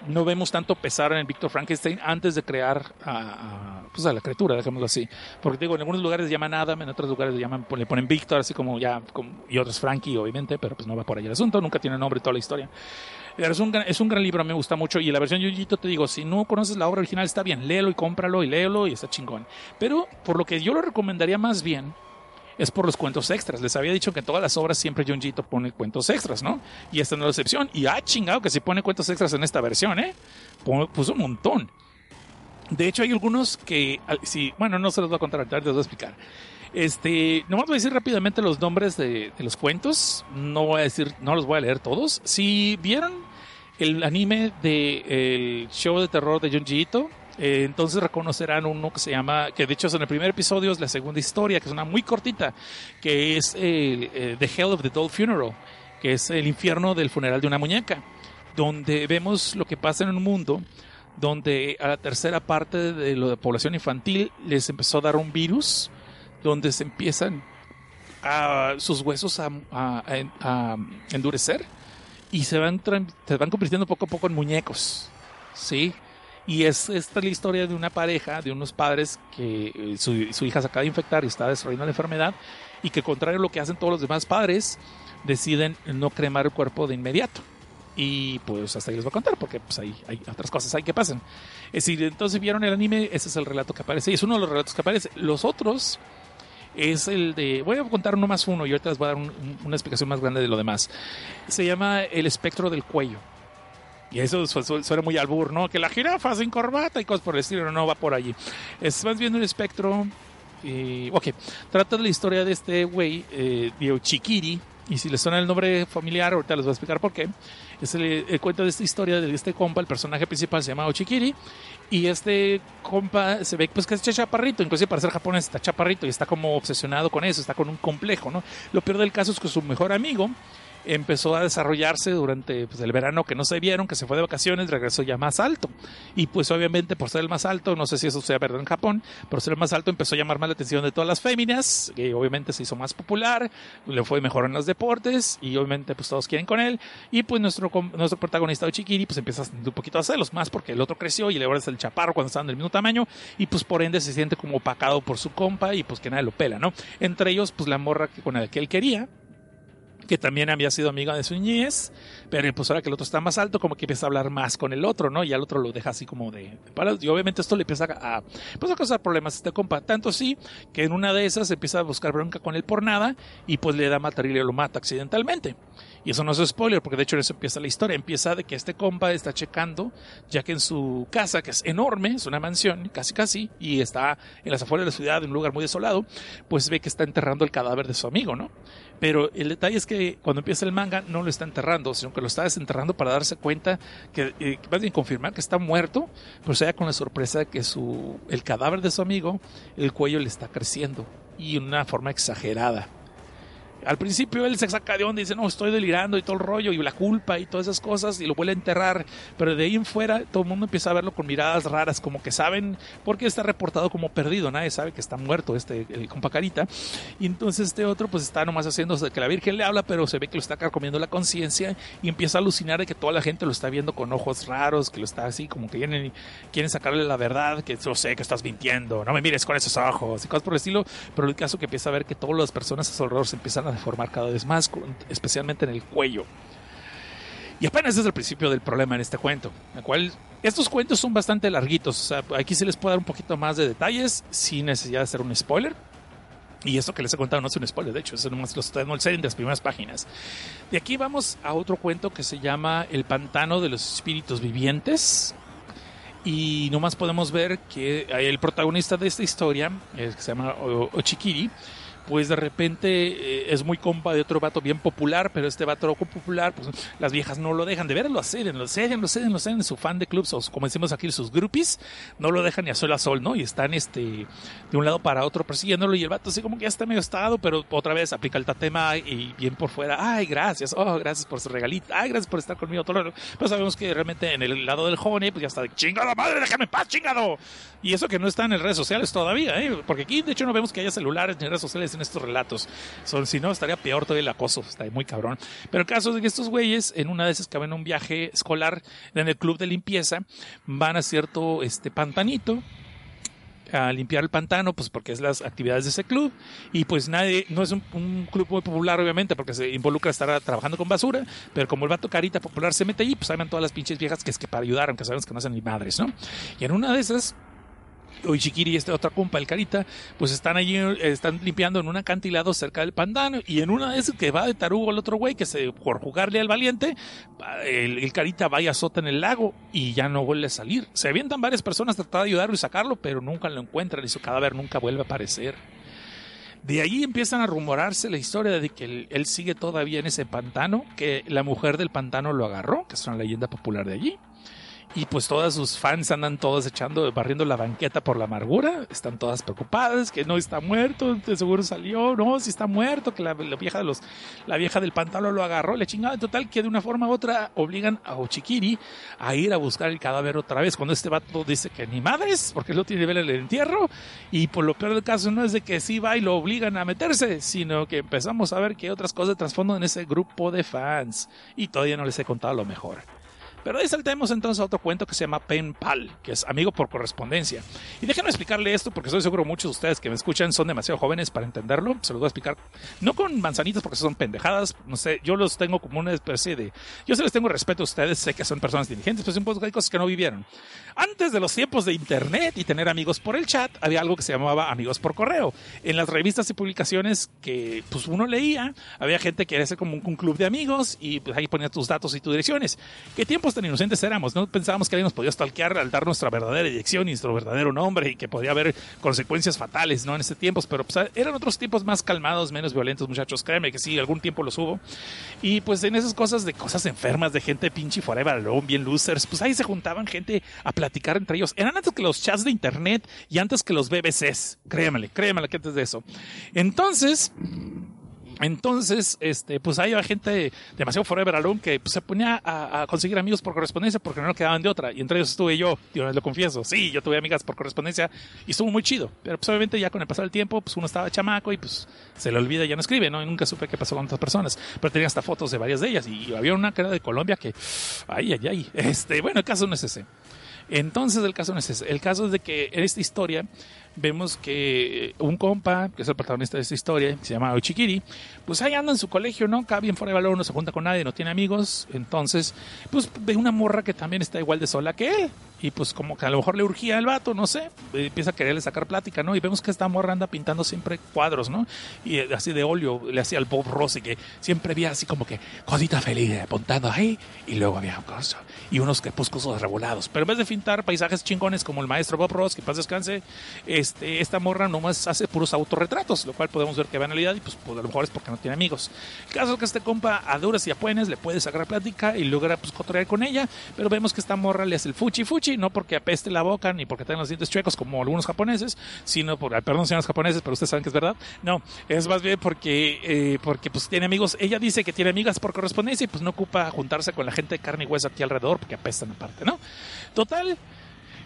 no vemos tanto pesar en el Víctor Frankenstein antes de crear a, a, pues a la criatura, dejémoslo así. Porque digo, en algunos lugares le llaman Adam, en otros lugares le llaman, le ponen Víctor, así como ya, como- y otros Frankie, obviamente, pero pues no va por ahí el asunto, nunca tiene nombre toda la historia. Es un, es un gran libro, me gusta mucho. Y la versión de Yuyito, te digo, si no conoces la obra original, está bien, léelo y cómpralo y léelo y está chingón. Pero por lo que yo lo recomendaría más bien es por los cuentos extras. Les había dicho que en todas las obras siempre John Jito pone cuentos extras, ¿no? Y esta no es la excepción. Y ha chingado que si pone cuentos extras en esta versión, ¿eh? Puso un montón. De hecho, hay algunos que, al- sí, bueno, no se los voy a contar ahorita, les voy a explicar. Este, nomás voy a decir rápidamente los nombres de, de los cuentos. No voy a decir, no los voy a leer todos. Si vieron el anime de el show de terror de Junji Ito, eh, entonces reconocerán uno que se llama, que de hecho es en el primer episodio, es la segunda historia, que es una muy cortita, que es eh, The Hell of the Doll Funeral, que es el infierno del funeral de una muñeca, donde vemos lo que pasa en un mundo donde a la tercera parte de la población infantil les empezó a dar un virus, donde se empiezan a sus huesos a, endurecer y se van, se van convirtiendo poco a poco en muñecos. ¿Sí? Y es esta es la historia de una pareja, de unos padres que eh, su, su hija se acaba de infectar y está desarrollando la enfermedad y que contrario a lo que hacen todos los demás padres, deciden no cremar el cuerpo de inmediato. Y pues hasta ahí les voy a contar porque pues hay, hay otras cosas ahí que pasan. Es decir, entonces vieron el anime, ese es el relato que aparece y es uno de los relatos que aparece. Los otros es el de. Voy a contar uno más uno y ahorita les voy a dar un- un- una explicación más grande de lo demás. Se llama El espectro del cuello. Y eso su- su- suena muy albur, ¿no? Que la jirafa sin corbata y cosas por el estilo, no, va por allí. Es más bien un espectro. eh, ok, trata de la historia de este güey, eh, Dio Chiquiri. Y si les suena el nombre familiar, ahorita les voy a explicar por qué. Es el, el cuento de esta historia de este compa, el personaje principal se llama Ochikiri. Y este compa se ve pues que es chaparrito, inclusive para ser japonés está chaparrito y está como obsesionado con eso, está con un complejo, ¿no? Lo peor del caso es que su mejor amigo empezó a desarrollarse durante pues, el verano que no se vieron, que se fue de vacaciones, regresó ya más alto. Y pues obviamente por ser el más alto, no sé si eso sea verdad en Japón, por ser el más alto empezó a llamar más la atención de todas las féminas, y obviamente se hizo más popular, le fue mejor en los deportes y obviamente pues todos quieren con él. Y pues nuestro, nuestro protagonista Ochikiri pues empieza a sentir un poquito a celos, más porque el otro creció y ahora es el chaparro cuando estaban del mismo tamaño y pues por ende se siente como opacado por su compa y pues que nadie lo pela, ¿no? Entre ellos pues la morra que, con la que él quería, que también había sido amiga de su niñez, pero pues ahora que el otro está más alto, como que empieza a hablar más con el otro, ¿no? Y al otro lo deja así como de, palas. Y obviamente esto le empieza a, pues a causar problemas a este compa. Tanto así que en una de esas empieza a buscar bronca con él por nada y pues le da matar y lo mata accidentalmente. Y eso no es spoiler, porque de hecho eso empieza la historia. Empieza de que este compa está checando, ya que en su casa, que es enorme, es una mansión, casi casi, y está en las afueras de la ciudad, en un lugar muy desolado, pues ve que está enterrando el cadáver de su amigo, ¿no? Pero el detalle es que cuando empieza el manga no lo está enterrando, sino que lo está desenterrando para darse cuenta que, eh, más bien confirmar que está muerto, pero se con la sorpresa de que su, el cadáver de su amigo, el cuello le está creciendo y en una forma exagerada. Al principio él se saca de onda y dice, no, estoy delirando y todo el rollo y la culpa y todas esas cosas y lo vuelve a enterrar. Pero de ahí en fuera todo el mundo empieza a verlo con miradas raras, como que saben, porque está reportado como perdido, nadie sabe que está muerto este, el compa Carita. Y entonces este otro pues está nomás haciendo que la Virgen le habla, pero se ve que lo está carcomiendo la conciencia y empieza a alucinar de que toda la gente lo está viendo con ojos raros, que lo está así como que quieren, quieren sacarle la verdad, que yo sé que estás mintiendo, no me mires con esos ojos y cosas por el estilo. Pero el caso que empieza a ver que todas las personas a su alrededor se empiezan a deformar cada vez más, especialmente en el cuello. Y apenas es el principio del problema en este cuento, cual estos cuentos son bastante larguitos, aquí se les puede dar un poquito más de detalles sin necesidad de hacer un spoiler. Y esto que les he contado no es un spoiler, de hecho, eso nomás lo estoy dando el setting de las primeras páginas. De aquí vamos a otro cuento que se llama El pantano de los espíritus vivientes. Y nomás podemos ver que el protagonista de esta historia, que se llama Ochikiri, pues de repente eh, es muy compa de otro vato bien popular, pero este vato popular, pues las viejas no lo dejan, de veras lo acceden, lo ceden, lo ceden, lo ceden, su fan de clubs, o como decimos aquí, sus groupies, no lo dejan ni a sol a sol, ¿no? Y están este de un lado para otro persiguiéndolo y el vato así como que ya está medio estado, pero otra vez aplica el tatema y bien por fuera, ay, gracias, oh, gracias por su regalito, ay, gracias por estar conmigo, todo lo- pero sabemos que realmente en el lado del joven, pues ya está de chingada madre, déjame paz, chingado. Y eso que no está en redes sociales todavía, ¿eh? porque aquí de hecho no vemos que haya celulares ni redes sociales en estos relatos. Son, si no, estaría peor todavía el acoso, está muy cabrón. Pero el caso es que estos güeyes, en una de esas que van a un viaje escolar en el club de limpieza, van a cierto este pantanito a limpiar el pantano, pues porque es las actividades de ese club y pues nadie, no es un, club muy popular obviamente porque se involucra estar trabajando con basura, pero como el vato carita popular se mete allí, pues saben todas las pinches viejas que es que para ayudar, aunque sabemos que no hacen ni madres, ¿no? Y en una de esas Oichikiri y este otra compa, el Carita, pues están allí, están limpiando en un acantilado cerca del pantano y en una esas que va de tarugo el otro güey que se, por jugarle al valiente, va- el, Carita va y azota en el lago y ya no vuelve a salir. Se avientan varias personas a tratar de ayudarlo y sacarlo, pero nunca lo encuentran y su cadáver nunca vuelve a aparecer. De ahí empiezan a rumorarse la historia de que él, él sigue todavía en ese pantano, que la mujer del pantano lo agarró, que es una leyenda popular de allí. Y pues todas sus fans andan todas echando, barriendo la banqueta por la amargura. Están todas preocupadas, que no está muerto, de seguro salió, no, si está muerto, que la, vieja de los, la vieja del pantano lo agarró, le chingaba. En total, que de una forma u otra obligan a Ochikiri a ir a buscar el cadáver otra vez. Cuando este vato dice que ni madres, porque no tiene ver el entierro. Y por lo peor del caso no es de que sí va y lo obligan a meterse, sino que empezamos a ver que hay otras cosas de trasfondo en ese grupo de fans. Y todavía no les he contado lo mejor. Pero ahí saltemos entonces a otro cuento que se llama Pen Pal, que es amigo por correspondencia. Y déjenme explicarle esto porque estoy seguro muchos de ustedes que me escuchan son demasiado jóvenes para entenderlo. Se los voy a explicar. No con manzanitas porque son pendejadas. No sé, yo los tengo como una especie de... Yo se les tengo respeto a ustedes, sé que son personas inteligentes, pero siempre hay cosas que no vivieron. Antes de los tiempos de internet y tener amigos por el chat, había algo que se llamaba amigos por correo. En las revistas y publicaciones que pues uno leía, había gente que era como un, un club de amigos y pues, ahí ponía tus datos y tus direcciones. ¿Qué tiempos tan inocentes éramos? No pensábamos que alguien nos podía stalkear al dar nuestra verdadera dirección y nuestro verdadero nombre y que podía haber consecuencias fatales, ¿no? En ese tiempos, pero pues, eran otros tiempos más calmados, menos violentos, muchachos. Créeme que sí, algún tiempo los hubo. Y pues en esas cosas de cosas enfermas, de gente pinche forever alone, bien losers, pues ahí se juntaban gente a platicar entre ellos. Eran antes que los chats de internet y antes que los BBCs. Créemele, créemele que antes de eso. Entonces, entonces, este, pues había gente demasiado forever alone que pues, se ponía a, a conseguir amigos por correspondencia porque no quedaban de otra. Y entre ellos estuve yo, yo lo confieso. Sí, yo tuve amigas por correspondencia y estuvo muy chido. Pero pues obviamente ya con el pasar del tiempo, pues uno estaba chamaco y pues se le olvida ya no escribe, ¿no? Y nunca supe qué pasó con otras personas. Pero tenía hasta fotos de varias de ellas. Y había una que era de Colombia que, ay, ay, ay. Este, bueno, el caso no es ese. Entonces el caso no es ese. El caso es de que en esta historia vemos que un compa, que es el protagonista de esta historia, se llama Ochikiri, pues ahí anda en su colegio, ¿no? Cada bien fuera de valor, no se junta con nadie, no tiene amigos. Entonces, pues ve una morra que también está igual de sola que él. Y pues como que a lo mejor le urgía al vato, no sé, empieza a quererle sacar plática, ¿no? Y vemos que esta morra anda pintando siempre cuadros, ¿no? Y eh, así de óleo le hacía al Bob Ross y que siempre había así como que cosita feliz apuntando ahí y luego había y unos crepúsculos revolados. Pero en vez de pintar paisajes chingones como el maestro Bob Ross, que paz descanse, este, esta morra nomás hace puros autorretratos, lo cual podemos ver que va en realidad y pues, pues, a lo mejor es porque no tiene amigos. El caso es que este compa a duras y a buenas le puede sacar plática y logra pues cotorrear con ella, pero vemos que esta morra le hace el fuchi fuchi, no porque apeste la boca ni porque tenga los dientes chuecos como algunos japoneses, sino por, perdón señores japoneses, pero ustedes saben que es verdad. No, es más bien porque, eh, porque pues tiene amigos, ella dice que tiene amigas por correspondencia y pues no ocupa juntarse con la gente de carne y hueso aquí alrededor porque apestan aparte, ¿no? Total,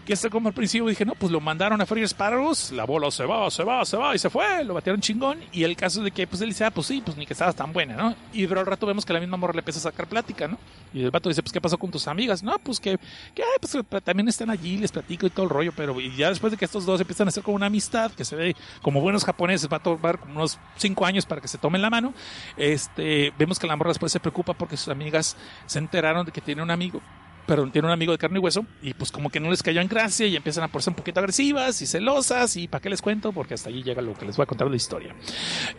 que este como al principio dije, no, pues lo mandaron a freír espárragos, la bola se va, se va, se va, y se fue, lo batieron chingón, y el caso de que, pues él dice, ah, pues sí, pues ni que estabas tan buena, ¿no? Y pero al rato vemos que la misma morra le empieza a sacar plática, ¿no? Y el vato dice, pues, ¿qué pasó con tus amigas? No, pues que, que ay, pues también están allí, les platico y todo el rollo, pero y ya después de que estos dos empiezan a hacer como una amistad, que se ve como buenos japoneses, va a tomar como unos cinco años para que se tomen la mano, este, vemos que la morra después se preocupa porque sus amigas se enteraron de que tiene un amigo perdón, tiene un amigo de carne y hueso y pues como que no les cayó en gracia y empiezan a ponerse un poquito agresivas y celosas y para qué les cuento porque hasta allí llega lo que les voy a contar de la historia.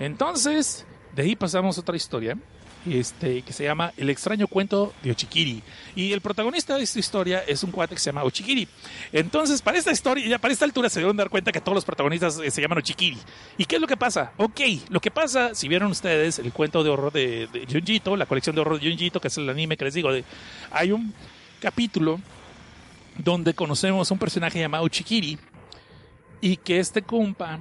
Entonces, de ahí pasamos a otra historia este, que se llama El extraño cuento de Ochikiri. Y el protagonista de esta historia es un cuate que se llama Ochikiri. Entonces, para esta historia, ya para esta altura se deben dar cuenta que todos los protagonistas eh, se llaman Ochikiri. ¿Y qué es lo que pasa? Ok, lo que pasa, si vieron ustedes el cuento de horror de, de Junjito, la colección de horror de Junjito, que es el anime que les digo, de, hay un capítulo donde conocemos a un personaje llamado Ochikiri y que este compa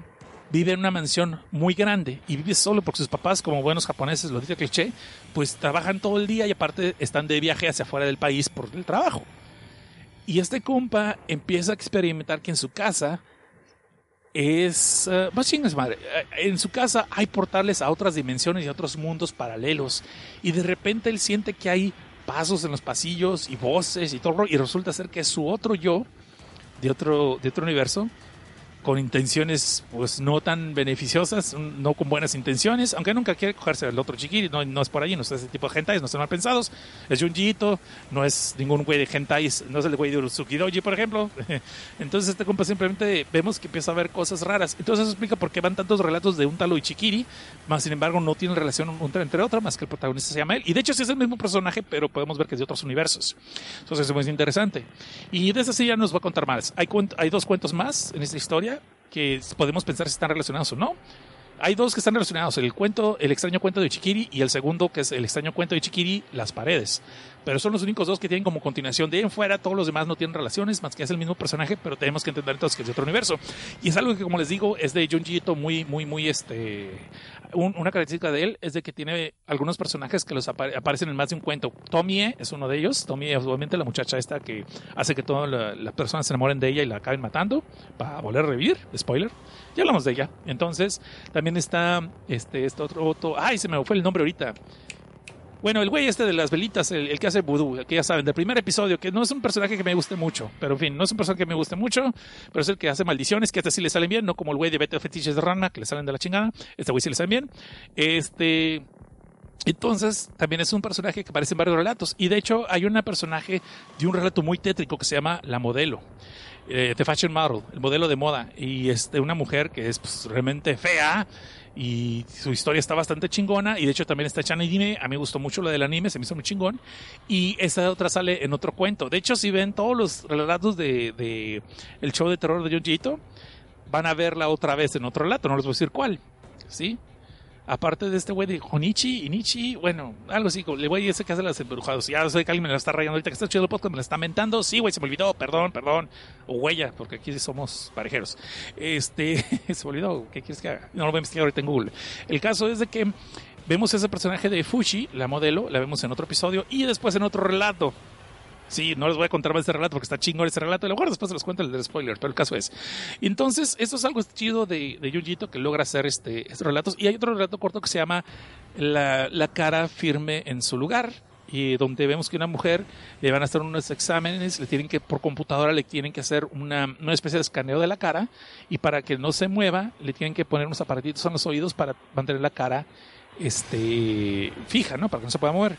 vive en una mansión muy grande y vive solo porque sus papás, como buenos japoneses, lo dice cliché, pues trabajan todo el día y aparte están de viaje hacia afuera del país por el trabajo. Y este compa empieza a experimentar que en su casa es... Uh, más chingas madre. En su casa hay portales a otras dimensiones y a otros mundos paralelos. Y de repente él siente que hay pasos en los pasillos y voces y todo. Y resulta ser que es su otro yo de otro, de otro universo con intenciones pues no tan beneficiosas, no con buenas intenciones, aunque nunca quiere cogerse al otro chiquiri, no, no es por ahí, no es ese tipo de hentais, no están mal pensados, es Junjito, no es ningún güey de hentais, no es el güey de Uruzukidoji, por ejemplo. Entonces este compa simplemente vemos que empieza a ver cosas raras. Entonces eso explica por qué van tantos relatos de un talo y chiquiri, más sin embargo no tienen relación entre otras, más que el protagonista se llama él. Y de hecho sí es el mismo personaje, pero podemos ver que es de otros universos. Entonces es muy interesante. Y de esa sí ya nos va a contar más. Hay, hay dos cuentos más en esta historia que podemos pensar si están relacionados o no. Hay dos que están relacionados, el cuento, el extraño cuento de Chiquiri y el segundo que es el extraño cuento de Chiquiri, las paredes. Pero son los únicos dos que tienen como continuación de en fuera, todos los demás no tienen relaciones, más que es el mismo personaje, pero tenemos que entender entonces que es de otro universo. Y es algo que como les digo, es de Junji Ito muy, muy, muy este una característica de él es de que tiene algunos personajes que los aparecen en más de un cuento. Tomie es uno de ellos. Tomie obviamente la muchacha esta que hace que todas las personas se enamoren de ella y la acaben matando para volver a revivir. Spoiler. Ya hablamos de ella. Entonces, también está este, este otro, otro. Ay, se me fue el nombre ahorita. Bueno, el güey este de las velitas, el, que hace vudú, que ya saben, del primer episodio, que no es un personaje que me guste mucho, pero en fin, no es un personaje que me guste mucho, pero es el que hace maldiciones, que a este sí le salen bien, no como el güey de Vete Fetiches de Rana, que le salen de la chingada, este güey sí le salen bien. Este, entonces, también es un personaje que aparece en varios relatos. Y de hecho, hay un personaje de un relato muy tétrico que se llama La Modelo. Eh, The Fashion Model, el modelo de moda. Y este, una mujer que es pues, realmente fea y su historia está bastante chingona y de hecho también está hecha en anime, a mí me gustó mucho lo del anime, se me hizo muy chingón y esa otra sale en otro cuento. De hecho, si ven todos los relatos de, de el show de terror de Junji van a verla otra vez en otro relato, no les voy a decir cuál, ¿sí? Aparte de este güey de Honichi, Inichi, bueno, algo así, le a ese que hace las embrujadas. Ya sé que alguien me la está rayando ahorita que está chido el podcast, me la está mentando. Sí, güey, se me olvidó, perdón, perdón. O huella, porque aquí somos parejeros. Este, se me olvidó, ¿qué quieres que haga? No lo voy a investigar ahorita en Google. El caso es de que vemos ese personaje de Fushi, la modelo, la vemos en otro episodio y después en otro relato. Sí, no les voy a contar más este relato porque está chingón ese relato. A lo mejor después se los cuento el del spoiler, pero el caso es. Entonces, esto es algo chido de, de Yujito que logra hacer este, estos relatos. Y hay otro relato corto que se llama La, la cara firme en su lugar. Y donde vemos que una mujer le van a hacer unos exámenes, le tienen que, por computadora, le tienen que hacer una, una especie de escaneo de la cara. Y para que no se mueva, le tienen que poner unos aparatitos en los oídos para mantener la cara este, fija, ¿no? Para que no se pueda mover.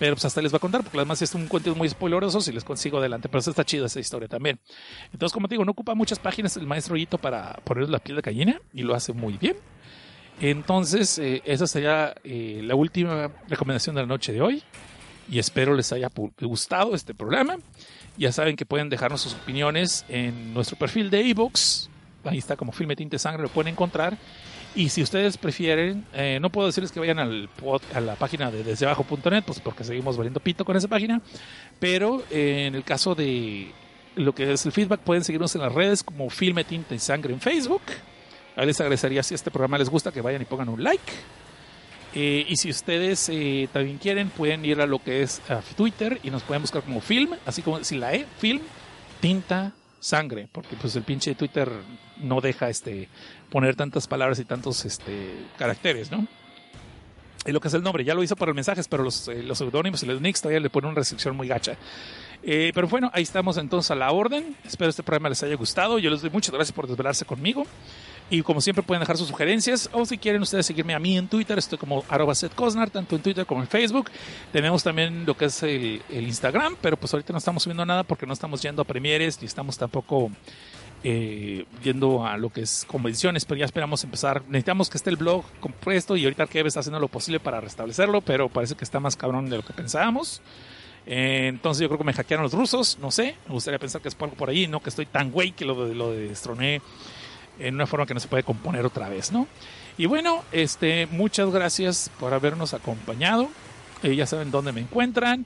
Pero pues hasta les va a contar, porque además es un cuento muy spoileroso si les consigo adelante. Pero está chido esa historia también. Entonces, como te digo, no ocupa muchas páginas el maestro Hito para poner la piel de gallina y lo hace muy bien. Entonces, eh, esa sería eh, la última recomendación de la noche de hoy. Y espero les haya gustado este programa. Ya saben que pueden dejarnos sus opiniones en nuestro perfil de ebooks. Ahí está como Filme Tinte Sangre, lo pueden encontrar. Y si ustedes prefieren, eh, no puedo decirles que vayan al a la página de desdeabajo.net, pues porque seguimos valiendo pito con esa página, pero eh, en el caso de lo que es el feedback, pueden seguirnos en las redes como Filme Tinta y Sangre en Facebook. Ahí les agradecería si este programa les gusta que vayan y pongan un like. Eh, y si ustedes también quieren, pueden ir a lo que es Twitter y nos pueden buscar como Film, así como si la E, Film, Tinta, Sangre, porque pues el pinche Twitter no deja este poner tantas palabras y tantos este, caracteres, ¿no? Y lo que es el nombre, ya lo hizo para los mensajes, pero los, eh, los seudónimos y los nicks todavía le ponen una restricción muy gacha. Eh, pero bueno, ahí estamos entonces a la orden. Espero este programa les haya gustado. Yo les doy muchas gracias por desvelarse conmigo. Y como siempre pueden dejar sus sugerencias o si quieren ustedes seguirme a mí en Twitter, estoy como arroba Cosnar, tanto en Twitter como en Facebook. Tenemos también lo que es el, el, Instagram, pero pues ahorita no estamos subiendo nada porque no estamos yendo a premieres ni estamos tampoco eh, yendo a lo que es convenciones, pero ya esperamos empezar. Necesitamos que esté el blog compuesto y ahorita Kev está haciendo lo posible para restablecerlo, pero parece que está más cabrón de lo que pensábamos. Eh, entonces yo creo que me hackearon los rusos, no sé, me gustaría pensar que es por algo por ahí, no que estoy tan güey que lo, lo destroné en una forma que no se puede componer otra vez, ¿no? Y bueno, este, muchas gracias por habernos acompañado. Eh, ya saben dónde me encuentran.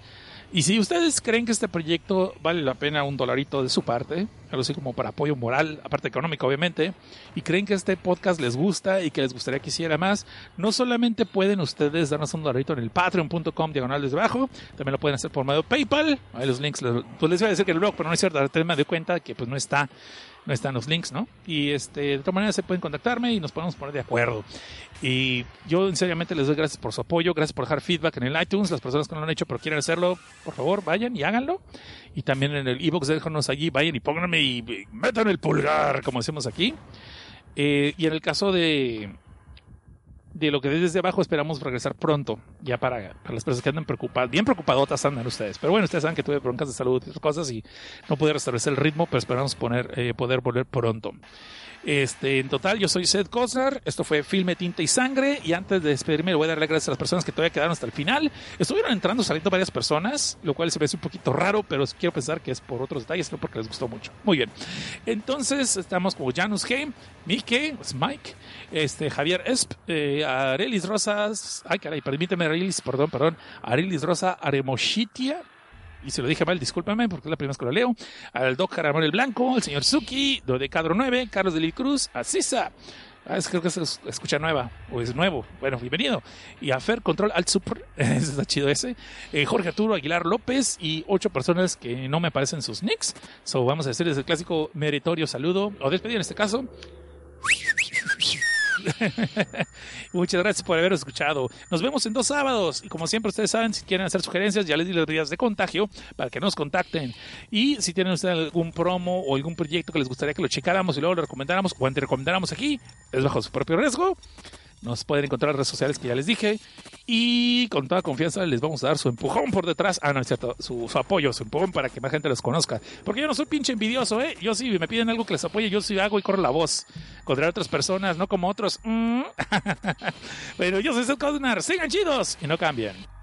Y si ustedes creen que este proyecto vale la pena un dolarito de su parte, algo así como para apoyo moral, aparte económico obviamente, y creen que este podcast les gusta y que les gustaría que hiciera más, no solamente pueden ustedes darnos un dolarito en el patreon.com diagonal desde abajo, también lo pueden hacer por medio de PayPal, ahí los links, pues les voy a decir que el blog, pero no es cierto, ahorita me doy cuenta que pues no está están los links, ¿no? Y este, de otra manera se pueden contactarme y nos podemos poner de acuerdo. Y yo seriamente les doy gracias por su apoyo, gracias por dejar feedback en el iTunes, las personas que no lo han hecho pero quieren hacerlo, por favor vayan y háganlo. Y también en el ebox déjanos allí, vayan y pónganme y metan el pulgar, como decimos aquí. Eh, y en el caso de, de lo que desde abajo esperamos regresar pronto, ya para, las personas que andan preocupadas, bien preocupadotas andan ustedes. Pero bueno, ustedes saben que tuve broncas de salud y otras cosas y no pude restablecer el ritmo, pero esperamos poner, eh, poder volver pronto. Este, en total, yo soy Seth Cosnar. Esto fue Filme, Tinta y Sangre. Y antes de despedirme, le voy a dar las gracias a las personas que todavía quedaron hasta el final. Estuvieron entrando, saliendo varias personas, lo cual se me hace un poquito raro, pero quiero pensar que es por otros detalles, no porque les gustó mucho. Muy bien. Entonces, estamos como Janus G, Mike, es Mike, este, Javier Esp, eh, Arelis Rosas, ay caray, permíteme Arelis, perdón, perdón, Arelis Rosa Aremoshitia, y se lo dije mal, discúlpame porque es la primera vez que lo leo, al Doc Jaramón el Blanco, al señor Suki, Dodecadro 9, Carlos de Cruz, a Cisa, ah, creo que se escucha nueva, o es nuevo, bueno, bienvenido, y a Fer Control Alt Super, está chido ese, eh, Jorge Arturo Aguilar López y ocho personas que no me aparecen sus nicks, so vamos a decirles el clásico meritorio saludo, o despedida en este caso, Muchas gracias por haber escuchado. Nos vemos en dos sábados. Y como siempre, ustedes saben, si quieren hacer sugerencias, ya les di las vías de contagio para que nos contacten. Y si tienen ustedes algún promo o algún proyecto que les gustaría que lo checáramos y luego lo recomendáramos o recomendáramos aquí, es bajo su propio riesgo. Nos pueden encontrar en redes sociales que ya les dije. Y con toda confianza les vamos a dar su empujón por detrás. Ah, no, es cierto. Su, apoyo, su empujón para que más gente los conozca. Porque yo no soy pinche envidioso, ¿eh? Yo sí me piden algo que les apoye, yo sí hago y corro la voz. Contra otras personas, no como otros. Mm. Pero yo soy Seth Cosnar. Sigan chidos y no cambien.